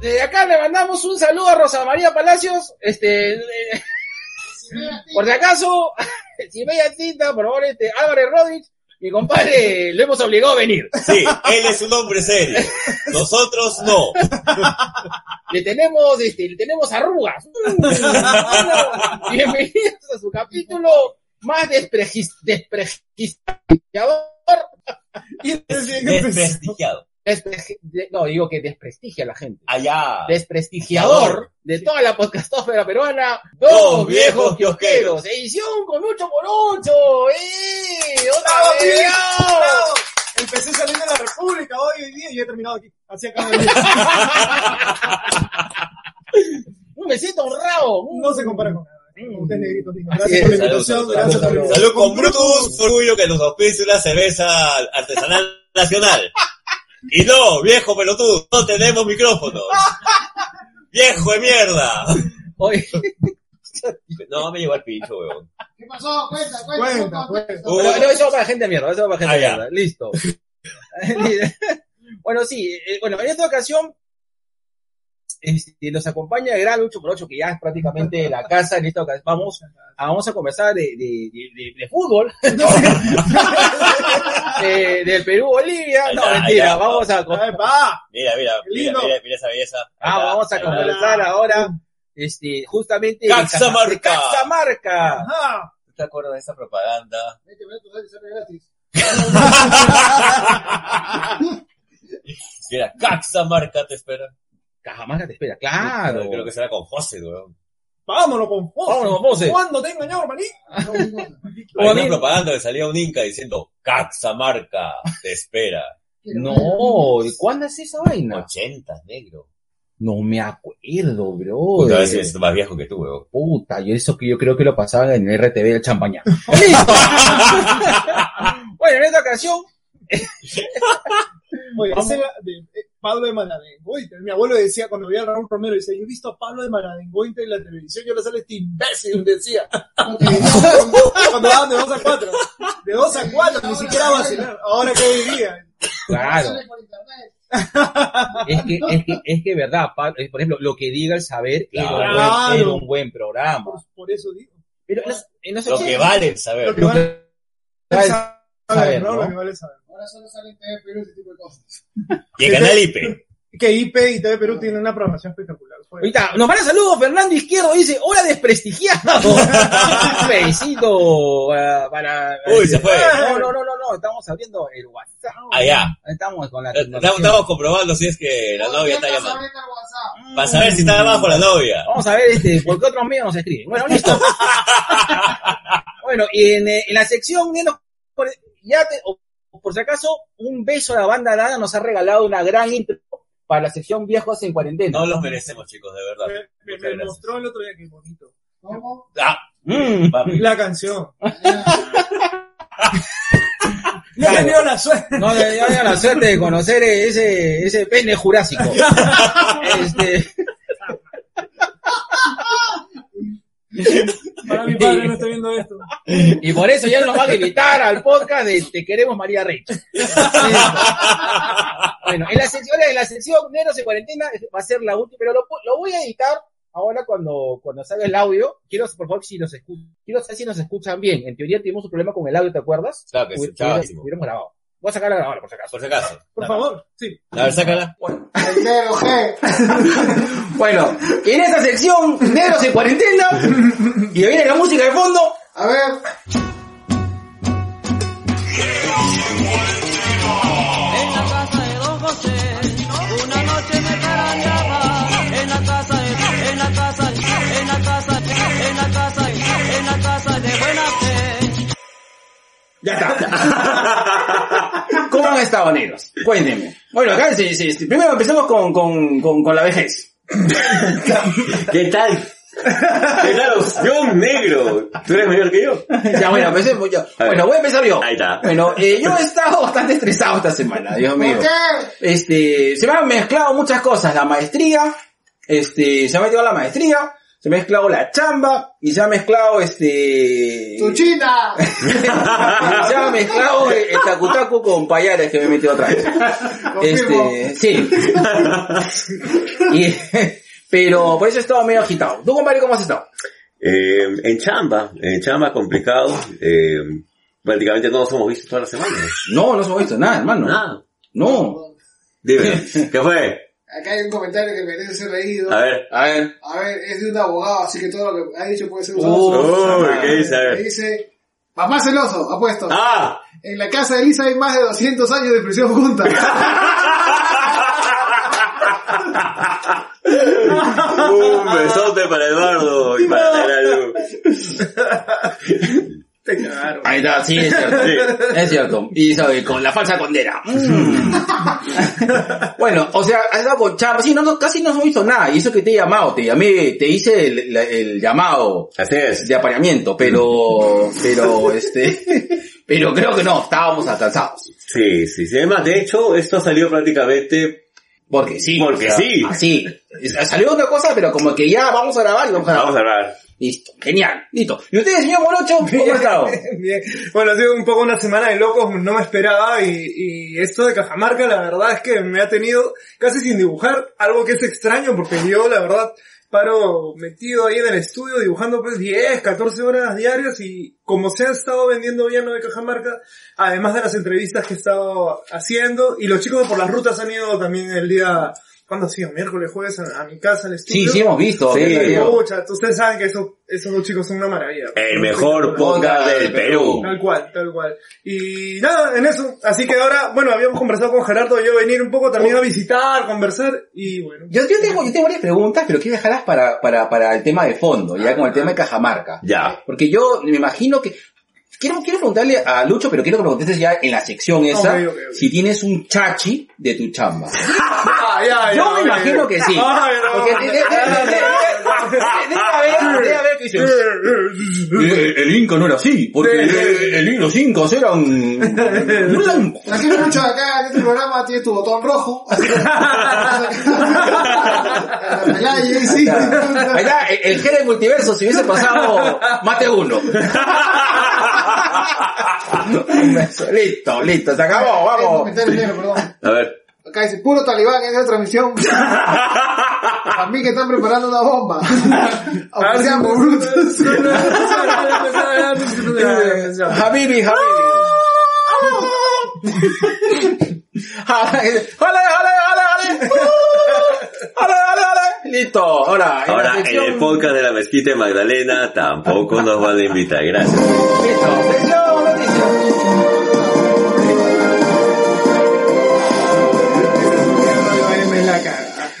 Desde acá le mandamos un saludo a Rosa María Palacios, este, eh, por si acaso, si veía tinta, por favor, este, Álvarez Rodríguez, mi compadre, lo hemos obligado a venir. Sí, él es un hombre serio. Nosotros no. Le tenemos, este, le tenemos arrugas. Bienvenidos a su capítulo más desprestigiador. Desprestigiado. Despregi- de- no, digo que desprestigia a la gente. Allá. Desprestigiador de toda la podcastófera peruana, Dos dos viejos kiosqueros. Edición con 8 por 8 ¡Eh! ¡Otra ¡Bravo, vez! ¡Bravo! Empecé saliendo de la República hoy hoy día y he terminado aquí. Así día. Un besito honrado. No se compara con lindos. Así Gracias por la invitación. Salud, Gracias salud, por la salud. invitación. Salud con Brutus, orgullo que nos auspicia una cerveza artesanal nacional. Y no, viejo pelotudo, no tenemos micrófonos. Viejo de mierda. Oye, No, me llegó al pincho, weón. ¿Qué pasó? Cuenta, cuenta. Cuenta, cuenta. Uh, pero, no, eso va para gente de mierda, eso va para gente Ah, de ya. mierda. Listo. bueno, sí, eh, bueno, en esta ocasión este, nos acompaña el gran 8 por 8 que ya es prácticamente la casa. En esta ocasión vamos, a- vamos a conversar de, de, de, de- de fútbol. Eh, del Perú-Bolivia. No, Allá, mentira, allá. vamos a. Mira, mira, mira, lindo. mira, mira esa belleza. ah, vamos a conversar ahora este, justamente de Caxamarca. de Caxamarca. Ajá. ¿Tú te acuerdas de esa propaganda? Vete, vete, sale, sale gratis. Si era Caxamarca, te espera. Cajamarca te espera, claro. Creo que será con José, weón. Vámonos con Fose. Vámonos con Fose. ¿Cuándo te he engañado, maní? No, no, no. O Hay a una mí- propaganda que salía un Inca diciendo Caxamarca, te espera. No, ¿de cuándo es esa vaina? 80, negro. No me acuerdo, bro. Puta, a siento más viejo que tú, weón. Puta, yo eso que yo creo que lo pasaban en el RTV del Champañá. ¡Listo! bueno, en esta ocasión, Oye, de, Pablo de Maladengoite. Mi abuelo decía, cuando veía a Raúl Romero, decía, yo he visto a Pablo de Maladengoite en la televisión, yo le sale este imbécil, decía. cuando daban de 2 a 4. De 2 a 4, ni siquiera vacilar. Ahora que hoy día. claro, es que, es que, es que verdad, pa- eh, por ejemplo, lo que diga el saber era, un buen, Claro. era un buen programa. Por, por eso digo. Pero en los Lo que 80, vale saber. Lo que lo vale que vale saber, saber, ¿no? ¿no? Lo que vale saber. Ahora solo sale en TV Perú ese tipo de cosas. Y el canal IP. Que IP y TV Perú tienen una programación espectacular. Ahorita, nos manda saludos, Fernando Izquierdo dice, hola desprestigiado. Un besito para, para- Uy, se fue. No, no, no, no, no, estamos abriendo el WhatsApp. Allá. Estamos con la Estamos, estamos comprobando si es que la novia está ¿Quién llamando. Para saber si está abajo la novia. Vamos a ver este, por qué otros medios nos escriben. Bueno, listo. bueno, y en, eh, en la sección de los- ya te- o- por si acaso, un beso a la banda Dada nos ha regalado una gran intro para la sección Viejos en Cuarentena. No los merecemos, chicos, de verdad. Me, mostró el otro día que bonito. ¿Cómo? Ah, Mm. La canción. No he tenido la suerte. No le dio la suerte de conocer ese, ese pene jurásico. Este, Para mi padre no está viendo esto. y por eso ya nos van a invitar al podcast de Te queremos María Rey. bueno, en la sección, en la sección Neros en cuarentena va a ser la última, pero lo, lo voy a editar ahora cuando, cuando salga el audio. Quiero, por favor, si nos escuchan, quiero saber si nos escuchan bien. En teoría tuvimos un problema con el audio, ¿te acuerdas? Claro que sí, grabado. Voy a sacarla ahora, por si acaso. Por si acaso. Por favor, sí. A ver, sácala. El negro, ¿qué? Bueno, en esta sección, Negros en cuarentena, y viene la música de fondo. A ver. En la casa de Don José, una noche me carandeaba. En la casa de, en la casa, en la casa, en la casa, en la casa de buena fe. Ya está. ¿Cómo han estado, negros? Cuéntenme. Bueno, acá sí, sí, sí. primero empezamos con, con, con, con la vejez. ¿Qué tal? Claro, yo negro. Tú eres mayor que yo. ya, bueno, empecemos yo. Bueno, voy a empezar yo. Ahí está. Bueno, eh, yo he estado bastante estresado esta semana, Dios mío. ¿Por qué? Este, se me han mezclado muchas cosas. La maestría, este, se me ha metido la maestría, se me ha mezclado la chamba, y se ha mezclado este... ¡Tu china! se ha mezclado el, el tacutacu con payares que me he metido otra vez. Confirmo. Este, sí. Y- pero por eso he estado medio agitado. ¿Tú, compadre, cómo has estado? Eh, en chamba, en chamba complicado. Eh, prácticamente no nos hemos visto toda la semana. No, no se ha visto nada, hermano. Nada. No. Dime, ¿qué fue? Acá hay un comentario que merece ser leído. A ver. A ver. A ver, es de un abogado, así que todo lo que ha dicho puede ser Uh, usado. Uy, ¿qué dice? A Me ver. dice, papá celoso, apuesto. ¡Ah! En la casa de Elisa hay más de 200 años de prisión junta. Un besote para Eduardo y para la Lu. Te cagaron. Ahí está, sí, es cierto. Sí. Es cierto. Y sabe, con la falsa condena. Mm. bueno, o sea, has estado con chamba. Sí, no, no, casi no hemos visto nada. Y eso que te he llamado, te llamé, te hice el, la- el llamado Así es. de apareamiento, pero, pero, este, pero creo que no, estábamos atrasados. Sí, sí, sí. Además, de hecho, esto salió prácticamente... Porque sí. Porque o sea, sí. Así. Salió otra cosa, pero como que ya vamos a grabar y vamos a grabar. Vamos a hablar. Listo. Genial. Listo. ¿Y usted, señor Morocho, cómo ha estado? Bien. Bueno, ha sido un poco una semana de locos, no me esperaba y, y esto de Cajamarca la verdad es que me ha tenido casi sin dibujar, algo que es extraño porque yo la verdad paro metido ahí en el estudio dibujando pues 10, 14 horas diarias y como se ha estado vendiendo bien lo de Cajamarca, además de las entrevistas que he estado haciendo y los chicos de por las rutas han ido también el día, ¿cuándo ha sido? Miércoles, jueves a, a mi casa al Sí, estudio. sí hemos visto. Sí. ¿qué tal, Pucha, ustedes saben que esos, esos dos chicos son una maravilla. El mejor podcast del Perú. Tal cual, tal cual. Y nada, en eso. Así que ahora, bueno, habíamos conversado con Gerardo y yo venir un poco también a visitar, conversar y bueno. Yo, yo tengo, yo tengo varias preguntas, pero quiero dejarlas para, para, para el tema de fondo, ya con el tema de Cajamarca. Ya. Porque yo me imagino que... Quiero, quiero preguntarle a Lucho, pero quiero que me contestes ya en la sección esa, Ok, ok, ok. si tienes un chachi de tu chamba. Ah, ya, Yo ya, me ok. imagino que sí. Ay, no. Porque de- de- de- de- de- debe haber, debe haber que dicen, "Eh, el Inca no era así, porque Sí. el, los Incas eran. Tranquilo mucho acá en este programa tienes tu botón rojo. Medalla, ahí sí. Está, el, el G del multiverso, si hubiese pasado, mate uno. Un beso. listo, listo, se acabó, vamos. comentario negro, perdón. A ver. Acá dice, puro talibán en esa transmisión. A mí que están preparando una bomba. Aunque sean brutos. Habibi, Habibi. Jale, jale, jale, jale. Jale, jale, jale. Listo, ahora. en la Ahora, en sección- el podcast de la mezquita de Magdalena tampoco nos van a invitar. Gracias. Listo, sección noticias. me la.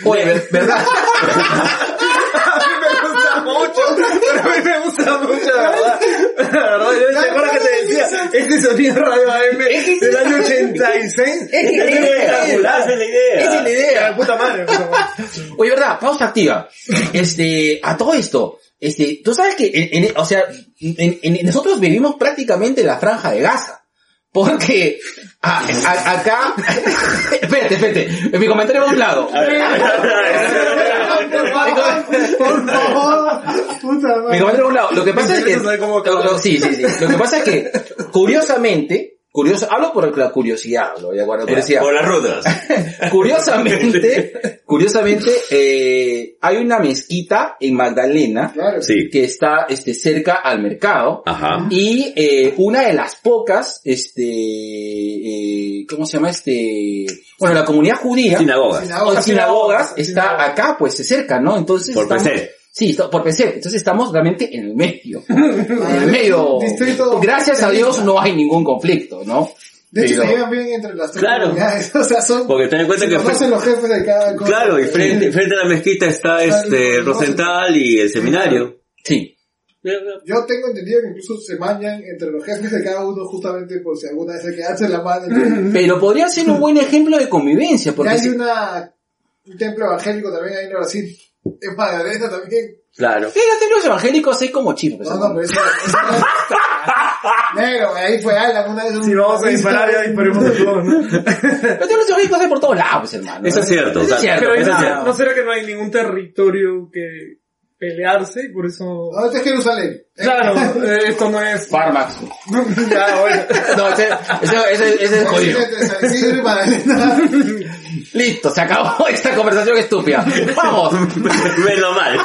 Oye, ver- ¿verdad? A mí me gusta mucho, pero a mí me gusta mucho, la verdad. La verdad, yo te acuerdas que te decía, este sonido radio AM del año 86. Es que- es que- Espectacular, esa es la idea. Esa es la idea. La puta madre, puta madre. Oye, ¿verdad? Pausa activa. Este, a todo esto, este, tú sabes que, en, en- o sea, en, en- nosotros vivimos prácticamente en la franja de Gaza. Porque a- a- acá, espérate, espérate, mi comentario va a un lado. Por favor, Mi comentario va a un lado. Lo que pasa es que, lo- sí, sí, sí. Lo que pasa es que, curiosamente, curioso, hablo por la curiosidad, lo voy a guardar curiosidad. Por las rutas. Curiosamente, curiosamente, eh, hay una mezquita en Magdalena Claro. Sí. que está este, cerca al mercado. Ajá. Y eh, una de las pocas, este, eh, ¿cómo se llama este? Bueno, la comunidad judía, Sinagogas. o Sinagogas. sinagogas, está acá, pues cerca, ¿no? Entonces Por estamos- PC. Sí, por PC. Entonces estamos realmente en el medio. En el medio. Distrito- Gracias a Dios no hay ningún conflicto, ¿no? De hecho, Pero- se llevan bien entre las tres Claro. comunidades. O sea, son... Porque ten en cuenta se que los jefes de cada cosa. Claro, y frente, frente a la mezquita está este el- Rosenthal y el seminario. Sí. Yo tengo entendido que incluso se mañan entre los jefes de cada uno justamente por si alguna vez hay que darse la mano. Pero podría ser un buen ejemplo de convivencia, Y porque hay si- una, un templo evangélico también ahí en Brasil. En Magdalena también. Claro. Sí, los templos evangélicos es como chino. pues, No, no, pero eso, eso no- Negro, ahí fue Alan una vez. un- Si vamos a disparar, ya disparemos de todos, ¿no? Los templos evangélicos hay por todos lados, pues, hermano. Eso es cierto. Eso es cierto. Pero es. ¿no será que no hay ningún territorio que pelearse y por eso... No, este es Jerusalén. Claro, eh, esto no es... Farmax. ya, bueno. No, ese, ese, ese, ese es jodido. Listo, se acabó esta conversación estúpida. Vamos. Menos mal.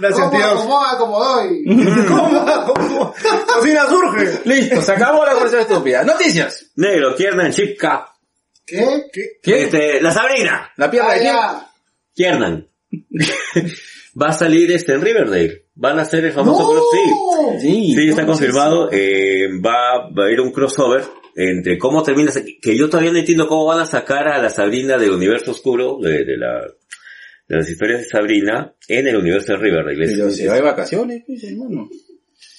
Gracias, ¿Cómo tíos. acomoda, como doy? ¿Cómo? ¿Cómo? Cocina surge. Listo, se acabó la conversación estúpida. Noticias. Negro, Kiernan, chica. ¿Qué? ¿Qué? Este, la Sabrina. ¿La pierna de. Kiernan. Va a salir este en Riverdale. Van a hacer el famoso cross. Sí. Sí. Está confirmado. Eh, va, va a ir un crossover entre cómo termina, que yo todavía no entiendo cómo van a sacar a la Sabrina del universo oscuro, de, de la, de las historias de Sabrina, en el universo de Riverdale. Pero se va de vacaciones, pues, hermano.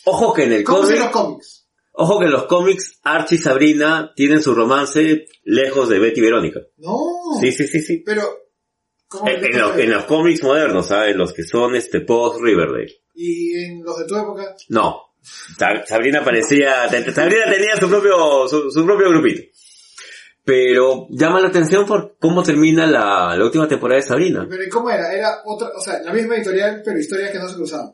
Ojo que en el ¿Cómo son cómic, los cómics? ojo que en los cómics, Archie y Sabrina tienen su romance lejos de Betty y Verónica. No. Sí, sí, sí, sí. Pero, ¿cómo En, los, en los cómics modernos, ¿sabes? Los que son este post Riverdale. Y en los de tu época, No. Sa- Sabrina parecía, Sabrina tenía su propio, su, su propio grupito. Pero llama la atención por cómo termina la, la última temporada de Sabrina. pero ¿y ¿cómo era? Era otra, o sea, la misma editorial, pero historias que no se cruzaban.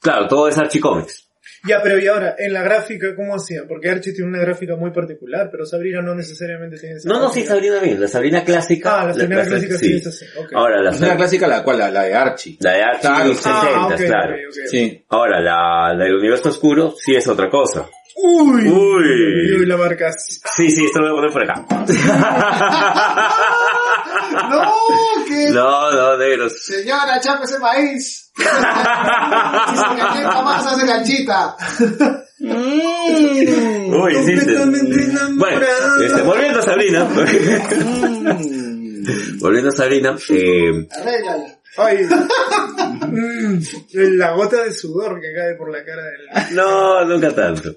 Claro, todo es Archie Comics. Ya, pero y ahora, en la gráfica, ¿cómo hacía? Porque Archie tiene una gráfica muy particular, pero Sabrina no necesariamente tiene esa No, no, sí. Sabrina bien. La Sabrina clásica. Ah, la Sabrina clásica sí sí. es así. ok. Ahora, la, Es una Sab- clásica la cual, la, la de Archie. la de Archie Claro. 60, Ah, ok, claro. ok, ok. Sí. Ahora, la, la del universo oscuro sí es otra cosa. Uy, Uy. uy, la marcas. Sí, sí, esto lo voy a poner por acá. ¡No! que no, no, negros. Señora, chape ese maíz. si se calienta más, hace canchita. Uy, sí, sí. Completamente Bueno, enamorada. este, volviendo a Sabrina. volviendo a Sabrina, eh, Arréglala. Ay, Mm, la gota de sudor que cae por la cara del... no, nunca tanto.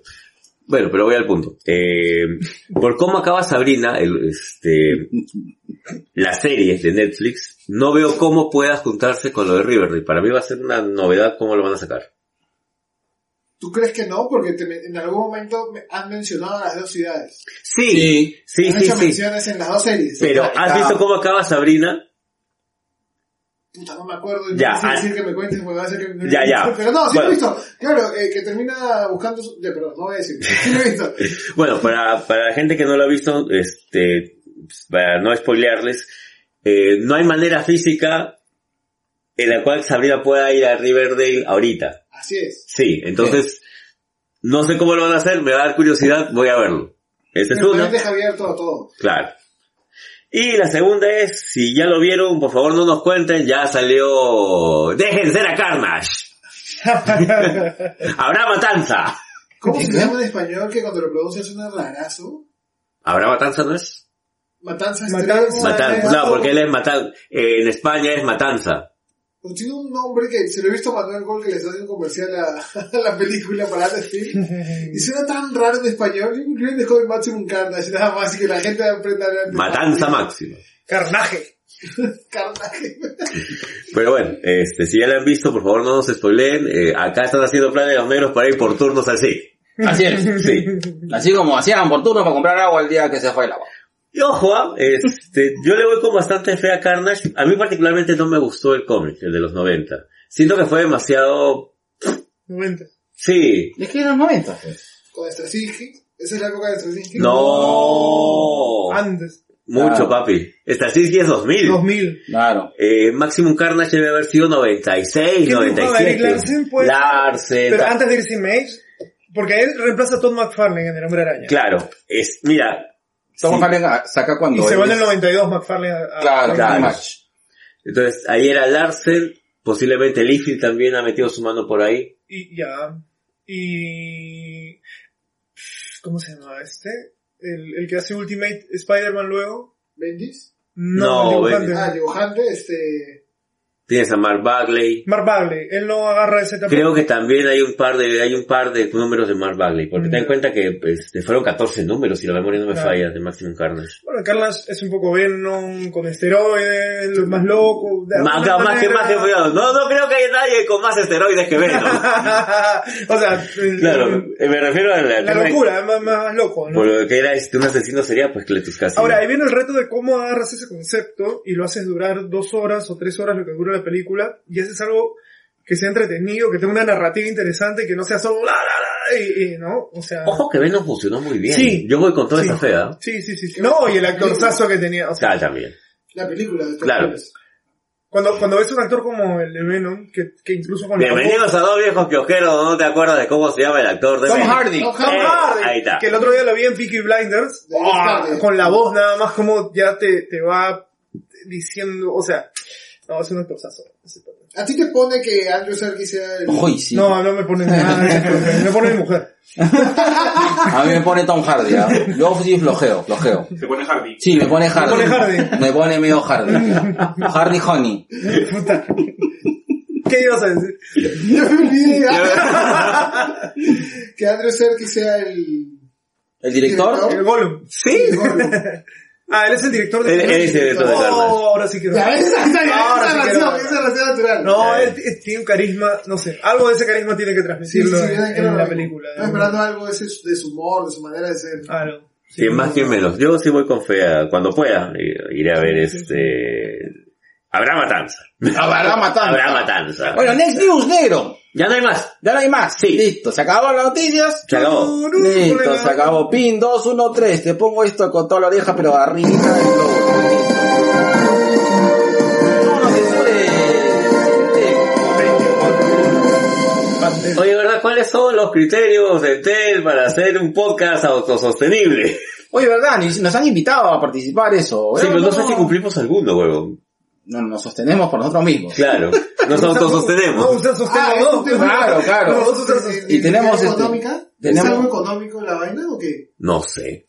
Bueno, pero voy al punto. Eh, por cómo acaba Sabrina, el, este, la serie de Netflix, no veo cómo pueda juntarse con lo de Riverdale. Para mí va a ser una novedad cómo lo van a sacar. ¿Tú crees que no? Porque te- en algún momento me han mencionado las dos ciudades. Sí, sí, han sí, hecho sí. menciones en las dos series. Pero ¿has visto cómo acaba Sabrina? Puta, no me acuerdo. y Ya, no sé ah. decir que me cuentes porque va a ser que no Ya, ya. Pero no, sí Bueno. lo he visto. Claro, eh, que termina buscando su... Ya, pero no voy a decir. Sí lo he visto. Bueno, para, para la gente que no lo ha visto, este, para no spoilearles, eh, no hay manera física en la cual Sabrina pueda ir a Riverdale ahorita. Así es. Sí, entonces, no sé cómo lo van a hacer, me va a dar curiosidad, voy a verlo. Esa es una, deja abierto a todo. claro. Y la segunda es, si ya lo vieron, por favor no nos cuenten, ya salió, dejen ser a Carnage. Habrá matanza. ¿Cómo se llama en español que cuando lo pronuncias suena rarazo? ¿Habrá matanza no es? Matanza Matanza. Matanza, no, porque él es matanza, en España es matanza. Pues tiene un nombre que se lo he visto a Manuel Gol que les hace un comercial a, a la película para Film. Y suena tan raro en español. Yo creo que dejó el Maximum Carnage nada más y que la gente aprenda a hablar. Matanza máxima. Carnaje. Carnage. Pero bueno, este, si ya lo han visto, por favor no nos spoileen. Eh, acá están haciendo planes los negros para ir por turnos así. Así es. Sí. Así como hacían por turno para comprar agua el día que se fue el agua. Y ojo, ah, este, yo le voy con bastante fe a Carnage. A mí particularmente no me gustó el cómic, el de los 90. Siento que fue demasiado... 90. Sí. Es que eran 90, pues. Con Straczynski. Esa es la época de Straczynski. No. Antes. Mucho, Ah. papi. Straczynski es 2000. 2000. Claro. Eh, Maximum Carnage debe haber sido 96, ¿Qué dibujaba Eric 97. Larsen, pues? Larsen, Pero antes de irse Mage, porque él reemplaza a Todd McFarlane en El Hombre Araña. Claro, es, mira, Tom Sí. Harlem ah, saca Y cuando se él va en el es- 92 McFarlane a, Claro, a- claro. Match. entonces ahí era Larsen, posiblemente Liefeld también ha metido su mano por ahí. Y ya. Y... ¿Cómo se llama este? El, el que hace Ultimate Spider-Man luego. Bendis. No, el dibujante. Ah, dibujante, este... Tienes a Mark Bagley. Mark Bagley, él no agarra ese tapete. Creo que también hay un par de, hay un par de números de Mark Bagley, porque ten en Mm. cuenta que este, fueron 14 números, si la memoria no me Claro. falla, de Maximum Carnage. Bueno, Carlas es un poco Venom, con esteroides, más loco. de Más, alguna más que, más que cuidado. No, no creo que haya nadie con más esteroides que Venom. o sea, claro, eh, me refiero a la, locura, más, más loco, ¿no? Por lo que era este, un asesino sería pues Cletus Cassidy. Ahora, ahí viene el reto de cómo agarras ese concepto y lo haces durar dos horas o tres horas lo que dura la película y haces algo que sea entretenido, que tenga una narrativa interesante, que no sea solo la, la, la, y, y, ¿no? O sea... Ojo que Venom funcionó muy bien. Sí. Yo voy con toda Sí. esa fe, ¿ah? Sí, sí, sí. sí. No, y el actorzazo que tenía. O sea, Ah, también. La película de Claro. cuando, cuando ves un actor como el de Venom, que, que incluso con la Bienvenidos a dos viejos kiosqueros, ¿no te acuerdas de cómo se llama el actor de Tom Venom? Hardy. Tom Tom Eh, Hardy, ahí está. que el otro día lo vi en Peaky Blinders, De ¡oh! Hardy. con la voz nada más como ya te, te va diciendo, o sea, no, es un pata. ¿A ti te pone que Andrew Serkis sea el... Uy, sí. No, no me pone nada, me pone mi mujer. A mí me pone Tom Hardy, ¿ah? Yo sí flojeo, flojeo. Se pone Hardy. Sí, me pone Hardy. pone Hardy. Me pone medio Hardy. Hardy Honey. Puta. ¿Qué ibas a decir? Yo me olvidé. que Andrew Serkis sea el... ¿El director? El Gollum. Sí. el Gollum. Ah, él es el director de Él- él es el director de Oh, Carnage. ahora sí quiero. Ya, esa, esa, Ahora esa sí relación, quiero. esa relación natural. No, él tiene un carisma, no sé, algo de ese carisma tiene que Sí, sí, transmitirlo sí, en, claro. la película. Estoy esperando algo de, ese, de su humor, de su manera de ser. Algo. Sí, Quien más, quien menos. Yo sí voy con fe a- cuando pueda. Iré a ver este... Habrá matanza. Habrá matanza. Habrá matanza. Bueno, next news, negro. Ya no hay más. Ya no hay más. Sí. Listo, se acabaron las noticias. Se acabó. Listo, se acabó. Pin 2, 1, 3. Te pongo esto con toda la oreja, pero arriba del censure. Oye, ¿verdad? ¿Cuáles son los criterios de TEL para hacer un podcast autosostenible? Oye, ¿verdad? Nos han invitado a participar eso. Sí, pero no sé no. si cumplimos alguno, huevón. No, nos sostenemos por nosotros mismos. Claro. Nos No, autosostenemos. usted sostiene Ah, Claro, claro. No, tú estás- ¿Es- Y tenemos este- económica? tenemos- ¿Es algo económico la vaina o qué? No sé.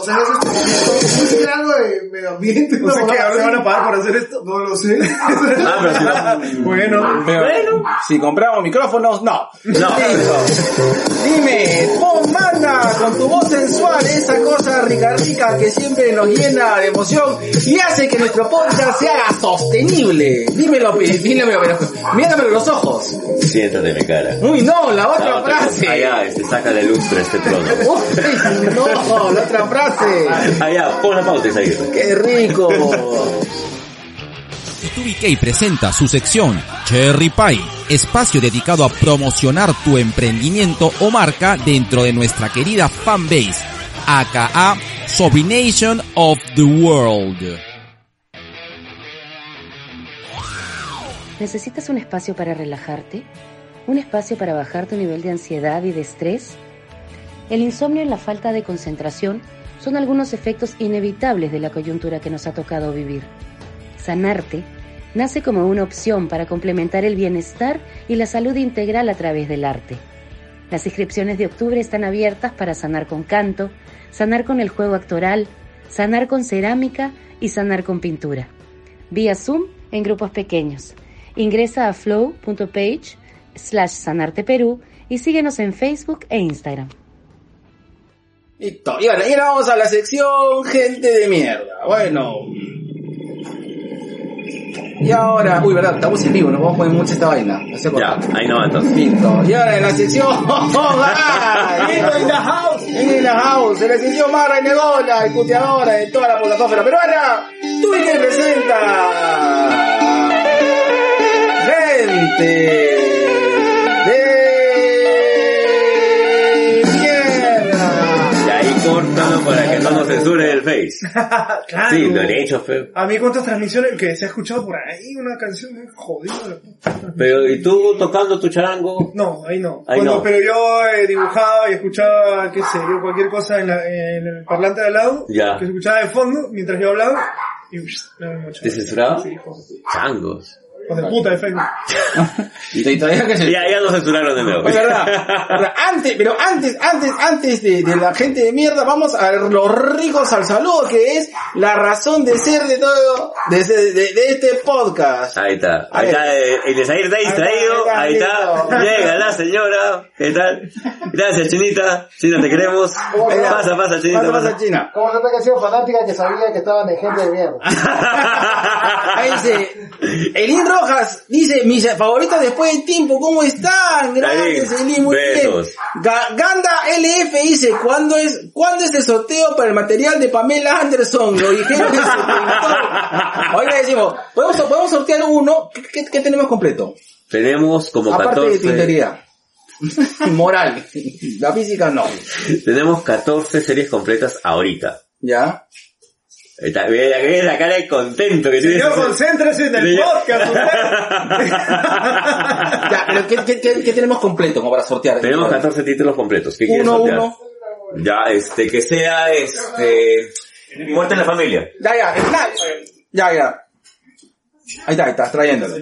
O sea, eso es, es algo de medio ambiente. O sea, que ahora se van a pagar por hacer esto. No lo sé. Ah, si no- Bueno. Si compramos micrófonos, no. No. Listo. Dime, pon manda con tu voz sensual, esa cosa rica rica que siempre nos llena de emoción y hace que nuestro podcast se haga sostenible. Dímelo, pi- dímelo, pero mírame los ojos. Siéntate mi cara. Uy, no, la otra La otra- frase. Allá, este, saca de lustre este trono. Uy, no, la otra frase. Allá, pon la pauta y. Qué rico. B2BK presenta su sección Cherry Pie, espacio dedicado a promocionar tu emprendimiento o marca dentro de nuestra querida fanbase, aka Sobrination of the World. ¿Necesitas un espacio para relajarte? ¿Un espacio para bajar tu nivel de ansiedad y de estrés? El insomnio y la falta de concentración son algunos efectos inevitables de la coyuntura que nos ha tocado vivir. Sanarte nace como una opción para complementar el bienestar y la salud integral a través del arte. Las inscripciones de octubre están abiertas para sanar con canto, sanar con el juego actoral, sanar con cerámica y sanar con pintura. Vía Zoom en grupos pequeños. Ingresa a flow.page slash sanarteperú y síguenos en Facebook e Instagram. Listo. Y ahora, y ahora vamos a la sección gente de mierda. Bueno. Y ahora, uy, verdad, estamos en vivo, nos vamos a poner mucho esta vaina. No sé Ya, ahí no entonces. Listo. Y ahora en la sección. In the house. En la house, en la sección más renegona y puteadora de toda la plataforma peruana, tú y que presenta. Gente que no nos censure el Face. Claro. Sí, lo he hecho feo. A mí cuántas transmisiones que se ha escuchado por ahí una canción muy jodida. la puta. Pero, ¿y tú tocando tu charango? No, ahí no. Ahí Cuando- no. Pero yo eh, dibujaba y escuchaba, qué sé yo, cualquier cosa en, la- en el parlante de al lado, Ya. que se escuchaba de fondo mientras yo hablaba, y mucho. ¿Te censuraba? Sí. Changos. Hijos de puta de Facebook. Y todavía que se- Ya, ya nos censuraron de nuevo. Es verdad, verdad. Antes, pero antes, antes, antes de, de la gente de mierda, vamos a los ricos al saludo, que es la razón de ser de todo, de, de- de este podcast. Ahí está, ahí ver. está, el está distraído, Ahí está, llega la señora, ¿qué tal? Gracias Chinita, China te queremos, pasa, pasa Chinita, Pasa, pasa. China. Como gente que ha sido fanática que sabía que estaban de gente de mierda. Ahí dice, Elín Rojas dice, mis favoritos después de tiempo, ¿cómo están? Gracias, Elín, muy besos. bien. Ga- Ganda LF dice, ¿cuándo es, ¿cuándo es el sorteo para el material de Pamela Anderson? Lo dijeron en. Oiga, decimos, ¿podemos, podemos sortear uno? ¿Qué, qué- qué tenemos completo? Tenemos como Aparte de tu 14, integridad. Moral. La física no. tenemos 14 series completas ahorita. ¿Ya? Está, mira, mira la cara de contento que tiene. Señor, ese- concéntrese en el podcast. Ya, pero ¿qué, qué, qué- qué tenemos completo como para sortear? Tenemos 14 títulos completos. ¿Qué quieres Uno, sortear? uno. Ya, este, que sea, este, muerte en la familia. Ya, ya, ya, ya, ya. Ahí está, ahí está, trayéndolo.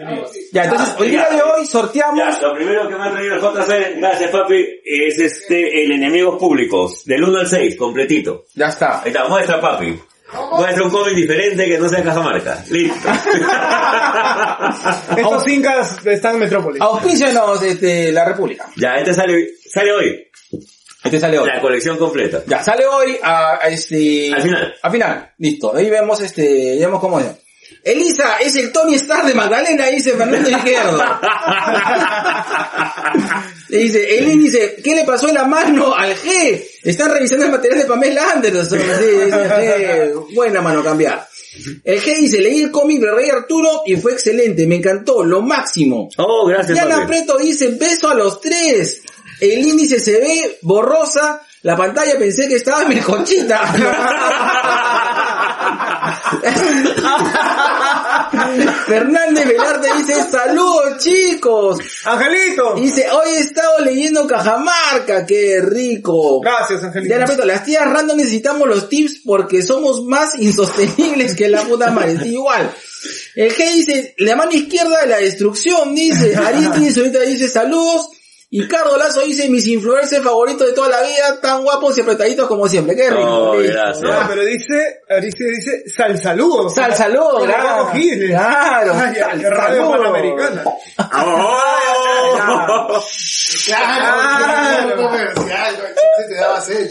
Ya, entonces, el día de hoy sorteamos... Ya, lo primero que me ha traído el JC, gracias papi, es este, el enemigos públicos, del 1 al 6, completito. Ya está. Ahí está, muestra papi. Muestra un cómic diferente que no sea Cajamarca. Listo. Estos incas están en Metrópolis. Auspícianos, este, la República. ya, este sale, sale hoy. Este sale hoy. La colección completa. Ya, sale hoy a, a este... Al final. Al final, listo. Ahí vemos este, vemos cómo es. Elisa es el Tony Stark de Magdalena, dice Fernando Izquierdo. Le dice, Elin dice, ¿qué le pasó en la mano al G? Están revisando el material de Pamela Anderson. Sí, dice, G, buena mano cambiar. El G dice, leí el cómic de Rey Arturo y fue excelente, me encantó, lo máximo. Oh, gracias Diana. Preto dice, beso a los tres. El índice se ve borrosa. La pantalla pensé que estaba en mi conchita. Fernández Velarte dice, saludos chicos. Angelito. Dice, hoy he estado leyendo Cajamarca, qué rico. Gracias, Angelito. Diana Preto, las tías random necesitamos los tips porque somos más insostenibles que la puta madre. Igual. El G dice, la mano izquierda de la destrucción, dice. Aristi ahorita dice saludos. Y Cardo Lazo dice, mis influencers favoritos de toda la vida, tan guapos y apretaditos como siempre. Qué rico. Oh, listo. gracias. No, pero dice, Ariste dice, sal saludos. Sal saludo, Como claro. Paco Giles. Claro, sal qué radio saludo. panamericana. Oh. Claro, se te.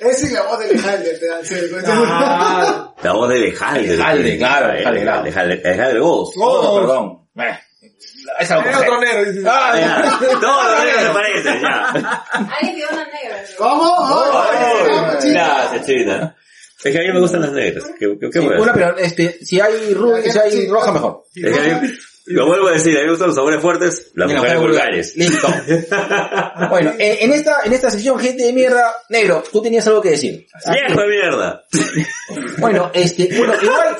Esa es la voz de Alejandro, te da. Ah, La voz de Lejalde. Lejalde, claro, Lejalde, claro. Lejalde, Lejalde Ghost. oh, perdón. Es algo Es otro negro, dice. Ah, Ya, Todos los negros se parecen, ya. Alguien dio una negra. ¿Cómo? Oh, Oh. Gracias, China. Es que a mí me gustan las negras. ¿Qué, qué, qué Sí, voy a una, hacer? pero este, si hay rubia, si hay roja, mejor. Es que a mí, lo vuelvo a decir, a mí me gustan los sabores fuertes, las mujeres mujeres vulgares. Listo. Bueno, en, en esta, en esta sección, gente de mierda, negro, tú tenías algo que decir. ¡Viejo de mierda! Bueno, este, bueno, igual,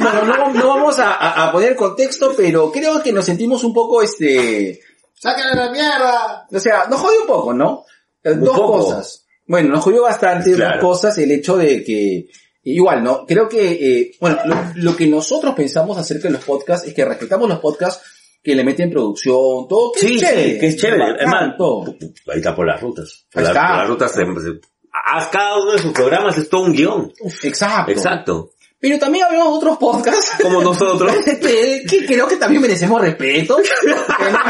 bueno, no, no vamos a, a- a poner contexto, pero creo que nos sentimos un poco, este, ¡Sácale la mierda! o sea, nos jodió un poco, ¿no? Un Dos poco. cosas. Bueno, nos jodió bastante Claro. dos cosas, el hecho de que, igual, ¿no? Creo que, eh, bueno, lo, lo que nosotros pensamos acerca de los podcasts es que respetamos los podcasts que le meten producción, todo, que Sí, es chévere. que es chévere. Es todo. ahí está por las rutas. Por Ahí está. por las rutas se- se- haz cada uno de sus programas es todo un guion. Exacto. Exacto. Pero también habemos otros podcasts Como nosotros. que, que creo que también merecemos respeto. tenemos,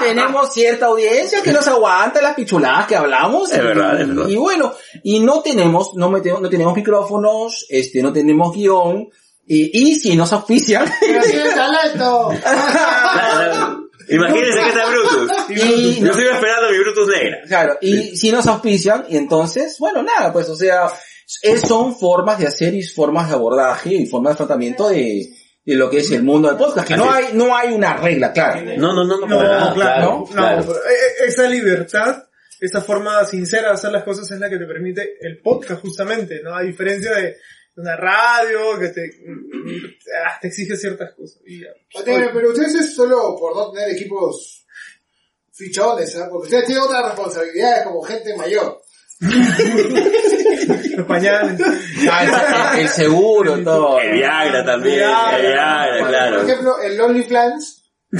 tenemos cierta audiencia que nos aguanta las pichuladas que hablamos. Es y, verdad, es verdad. Y bueno, y no tenemos, no, metemos, no tenemos micrófonos, este, no tenemos guion, y, y si nos auspician. Imagínense que está Brutus. y, Yo sigo esperando mi Brutus negra. claro, y si nos auspician, y entonces, bueno, nada, pues, o sea, es- son formas de hacer y formas de abordaje y formas de tratamiento de, de lo que es el mundo del podcast, que no hay, no hay una regla, claro. No, no, no, no, No, claro, claro, no, claro. pero, eh, eh, esa libertad, esa forma sincera de hacer las cosas es la que te permite el podcast justamente, ¿no? A diferencia de una radio que te, ah, te exige ciertas cosas. Y ya. Pero, pero ustedes es solo por no tener equipos fichones, ¿ah? Porque ustedes tienen otras responsabilidades como gente mayor. Los pañales. Ah, el, el seguro, todo. El Viagra también, Viagra. el Viagra, Por claro. ejemplo, el OnlyFans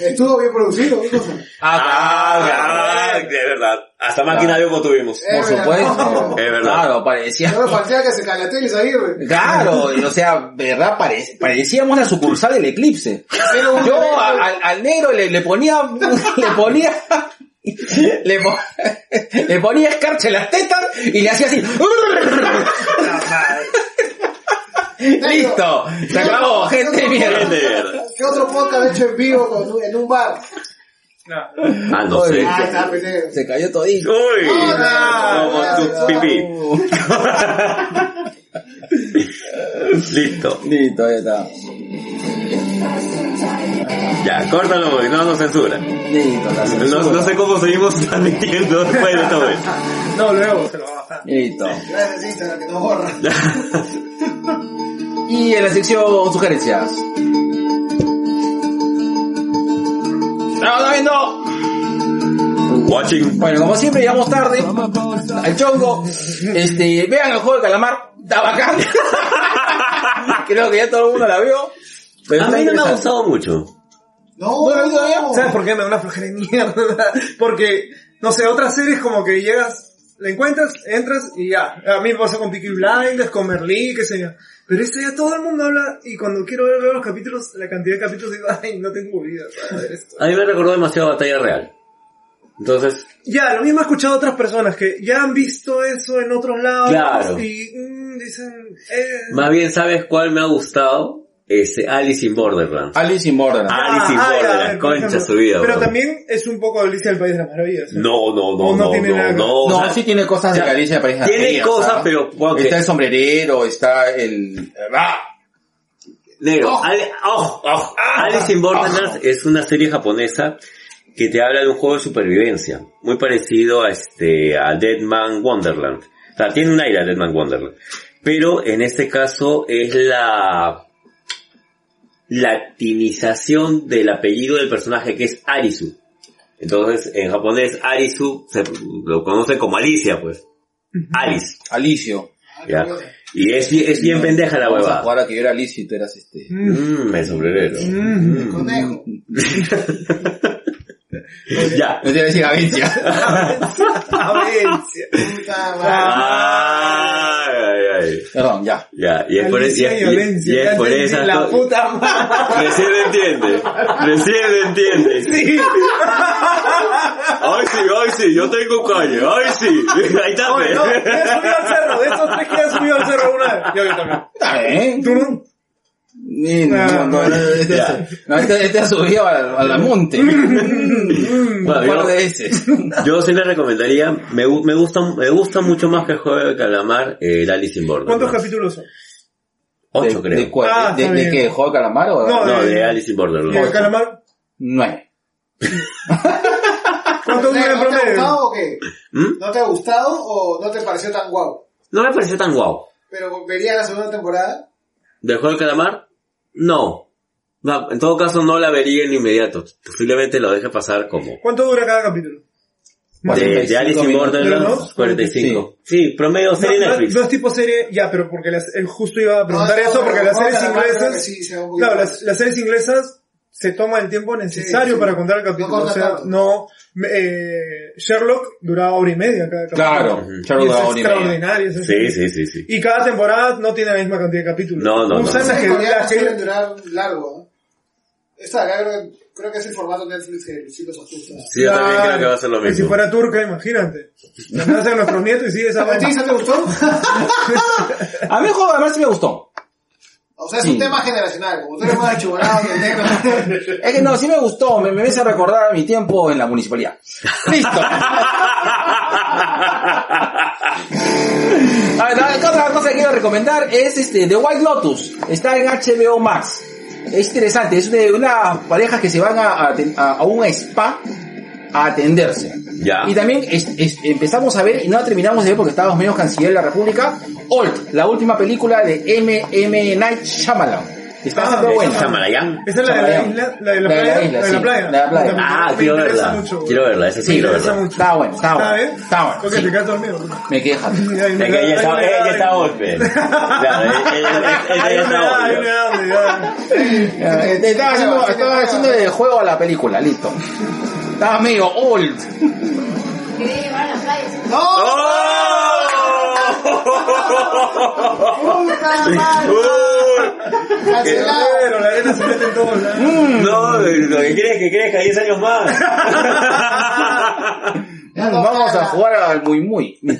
estuvo bien producido. ¿qué cosa? Ah, ah, de verdad. Hasta máquina de humo tuvimos. Por supuesto. Es verdad. Claro, parecía. Solo faltaba que se calatee y Aguirre. Claro, o sea, verdad, Pare- parecíamos la sucursal del eclipse. Yo al, al negro le, le ponía, le ponía, le, po- le ponía escarcha en las tetas y le hacía así. Listo, se acabó, gente de mierda. ¿Qué otro podcast hecho en vivo con- en un bar? Ah, no sé. Ah. Se cayó todito. Uy, no, como no, tu no. pipí. Listo. Listo, ya está. Ya, córtalo porque no nos censura. Listo, la No, censura. no sé cómo seguimos transmitiendo después de todo esto. No, luego se lo va a bajar. Listo. Gracias Instagram que nos borra. Y en la sección sugerencias. No, no. Watching. Bueno, como siempre llegamos tarde al chongo. Este, vean el juego de calamar, está bacán. Creo que ya todo el mundo la vio. Pero A mí no me ha gustado mucho. No, ¿No lo viste todavía? no. ¿Sabes por qué me da una flojera de mierda? Porque, no sé, otras series como que llegas, la encuentras, entras y ya. A mí me pasa con Peaky Blinders, con Merlí, qué sé yo. Pero esta ya todo el mundo habla y cuando quiero ver, ver los capítulos, la cantidad de capítulos digo, ay, no tengo vida para ver esto. A mí me recordó demasiado Batalla Real. Entonces, Ya, lo mismo he escuchado a otras personas que ya han visto eso en otros lados Claro. y mm, dicen, eh, más bien, ¿sabes cuál me ha gustado? Este, Alice in Borderlands. Alice in Borderland. Alice in ah, Borderlands, concha ejemplo. su vida. Pero bro. también es un poco Alicia del País de las Maravillas. ¿eh? No, no, no, no no, tiene no, nada no, o No, sea, sí tiene cosas de Alicia de País de las tiene Maravillas, cosas, ¿ah? pero, Está el sombrerero, está el... ¡Ah! Negro, Ojo. Ali- ojo, ojo. Alice in Borderlands es una serie japonesa que te habla de un juego de supervivencia, muy parecido a este, a Dead Man Wonderland. O sea, tiene un aire a Dead Man Wonderland. Pero en este caso es la latinización del apellido del personaje que es Arisu. Entonces, en japonés, Arisu se lo conocen como Alicia, pues. Alice. Alicio. ¿ya? Y es, bien- es bien pendeja la huevada. jugar a que yo era Alicio y tú eras este... Mmm, el sombrerero. Mm. Conejo. ya. No te iba a decir Avencia. Avencia. Ay, ay. Perdón, ya. Ya, y es por, es, y y y es ya por esa... La puta madre. Recién lo entiende. Recién lo entiende. Sí. Ay sí, ay sí, yo tengo calle. Ay sí. Ahí está. Oye, no, ¿quién ha subido al cerro? De estos tres, ¿quién ha subido al cerro una vez? Yo, yo también. Está bien. ¿Tú no? Ni- No, no, no, este, Ya. no, este, este ha subido al, al monte. Un Bueno, par yo- de veces. Yo sí le recomendaría, me, me gusta, me gusta mucho más que el juego de calamar, eh, el Alice in Borderlands. ¿Cuántos capítulos son? Ocho ¿De, creo. ¿De, cuál? Ah, ¿De, de, qué? ¿Juego de calamar o No, No, eh, de Alice in ¿Y Borderlands. el calamar? Nueve. ¿Cuánto dura en ¿No te ha gustado o qué? ¿Mm? ¿No te ha gustado o no te pareció tan guau? No me pareció tan guau. Pero verías la segunda temporada. ¿Del juego de calamar? No. No, en todo caso no la vería en inmediato. Posiblemente lo deje pasar como. ¿Cuánto dura cada capítulo? De, de Alice in 45 minutos. ¿De los Borderlands, dos? 45. Sí, promedio serie no, no, Netflix. no es tipo serie, ya, pero porque las, el justo iba a preguntar No, no, eso, porque las series inglesas, sí, claro, las series inglesas se toma el tiempo necesario Sí, sí. para contar el capítulo. No o sea, tanto. no, eh, Sherlock duraba hora y media cada capítulo. Claro. Sherlock y es daba hora y media. extraordinario. esa Sí, sí, sí, sí. Y cada temporada no tiene la misma cantidad de capítulos. No, no, no. Usan no. Las que- coreanas que- durar largo. ¿no? Esta de acá creo, creo que es el formato Netflix que sí los ajusta. Sí, yo también creo que va a ser lo Y si mismo. fuera turca, imagínate. La nacen nuestros nietos y sigue esa ¿A ti. Isa, te gustó? A mí el juego de calamar sí me gustó. O sea, es Sí. un tema generacional. Como tú eres más achugonado que el negro. Es que no, sí me gustó, me, me a recordar mi tiempo en la municipalidad. ¡Listo! A ver, la otra cosa que quiero recomendar es este, The White Lotus. Está en HBO Max. Es interesante, es de una pareja que se van a- a un spa a atenderse. Ya. Y también es- es- empezamos a ver, y no terminamos de ver porque estábamos medio canciller de la República, Old, la última película de M. M. Night Shyamalan. Está Ah, bastante de buena. Esa es la de la isla, la de la La de la playa. La de la sí, playa. la de la playa. Ah, Me quiero verla. mucho, Quiero verla, sí Me quiero verla. mucho. Está bueno, está ¿Está bueno. bien? Está bueno. Porque sí. te quedas dormido. Me queja. Ella está, ella está golpe. Claro, ella- está golpe. Estaba haciendo, estaba haciendo el juego a la película, listo. Estaba medio old. A la playa. ¡Puta madre! Uy, ¡Cancelado! Pero la arena se mete en todos lados. No, lo que quieres es que crezca 10 años más. No Mm, Vamos a jugar al muy muy. Los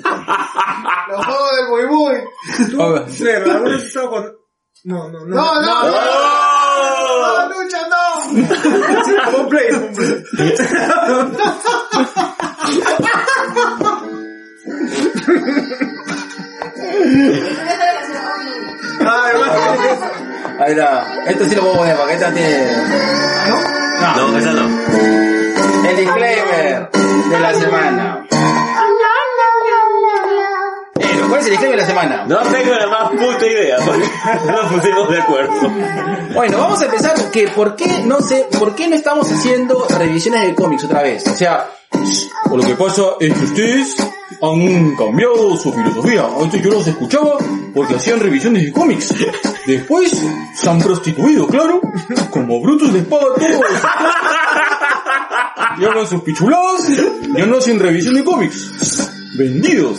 juegos del muy muy. Estaba con... No, no, no. No, no, no. ¡Oh! No, lucha, no. Un play, un play. Ahí está. Esto sí lo puedo poner, porque esta tiene... No. No, esa no. El disclaimer de la semana. De la semana? No tengo la más puta idea, porque no nos pusimos de acuerdo. Bueno, vamos a empezar que por qué no sé, por qué no estamos haciendo revisiones de cómics otra vez. O sea, o lo que pasa es que ustedes han cambiado su filosofía. Antes yo los escuchaba porque hacían revisiones de cómics. Después se han prostituido, claro, como brutos de espada todos. Y hagan sus pichuladas, ya no hacen revisión de cómics. Vendidos.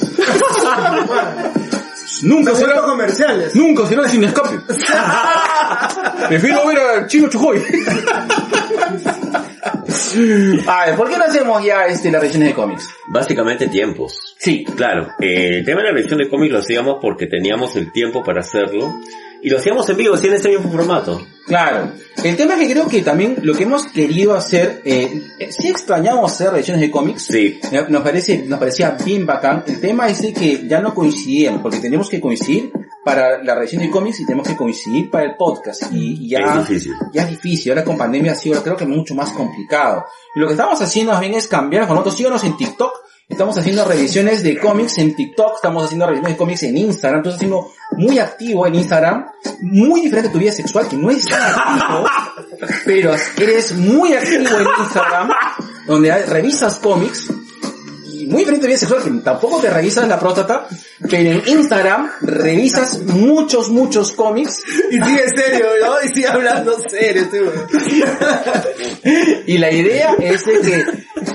Nunca será Haciendo comerciales. Nunca será sin escape. Prefiero ver al chino Chujoy. A ver, ¿por qué no hacemos ya este, las revisiones de cómics? Básicamente tiempos. Sí. Claro, eh, el tema de la revisión de cómics lo hacíamos porque teníamos el tiempo para hacerlo y lo hacíamos en vivo, así en ese mismo formato. Claro. El tema es que creo que también lo que hemos querido hacer, eh, eh, sí extrañamos hacer revisiones de cómics. Sí. Eh, Nos parece, nos parecía bien bacán. El tema es de que ya no coincidíamos, porque tenemos que coincidir para la revisión de cómics y tenemos que coincidir para el podcast. Y, y ya, Es difícil. ya es difícil. Ahora con pandemia ha sido, creo que mucho más complicado. Y lo que estamos haciendo más bien es cambiar, con nosotros síganos en TikTok. Estamos haciendo revisiones de cómics en TikTok, estamos haciendo revisiones de cómics en Instagram, entonces haciendo muy activo en Instagram, muy diferente a tu vida sexual, que no es tan activo, pero eres muy activo en Instagram, donde hay- revisas cómics, y muy diferente a tu vida sexual, que tampoco te revisas la próstata, pero en Instagram revisas muchos, muchos cómics, Y sigue serio, ¿no? Y sigue hablando serio, güey. y la idea es de que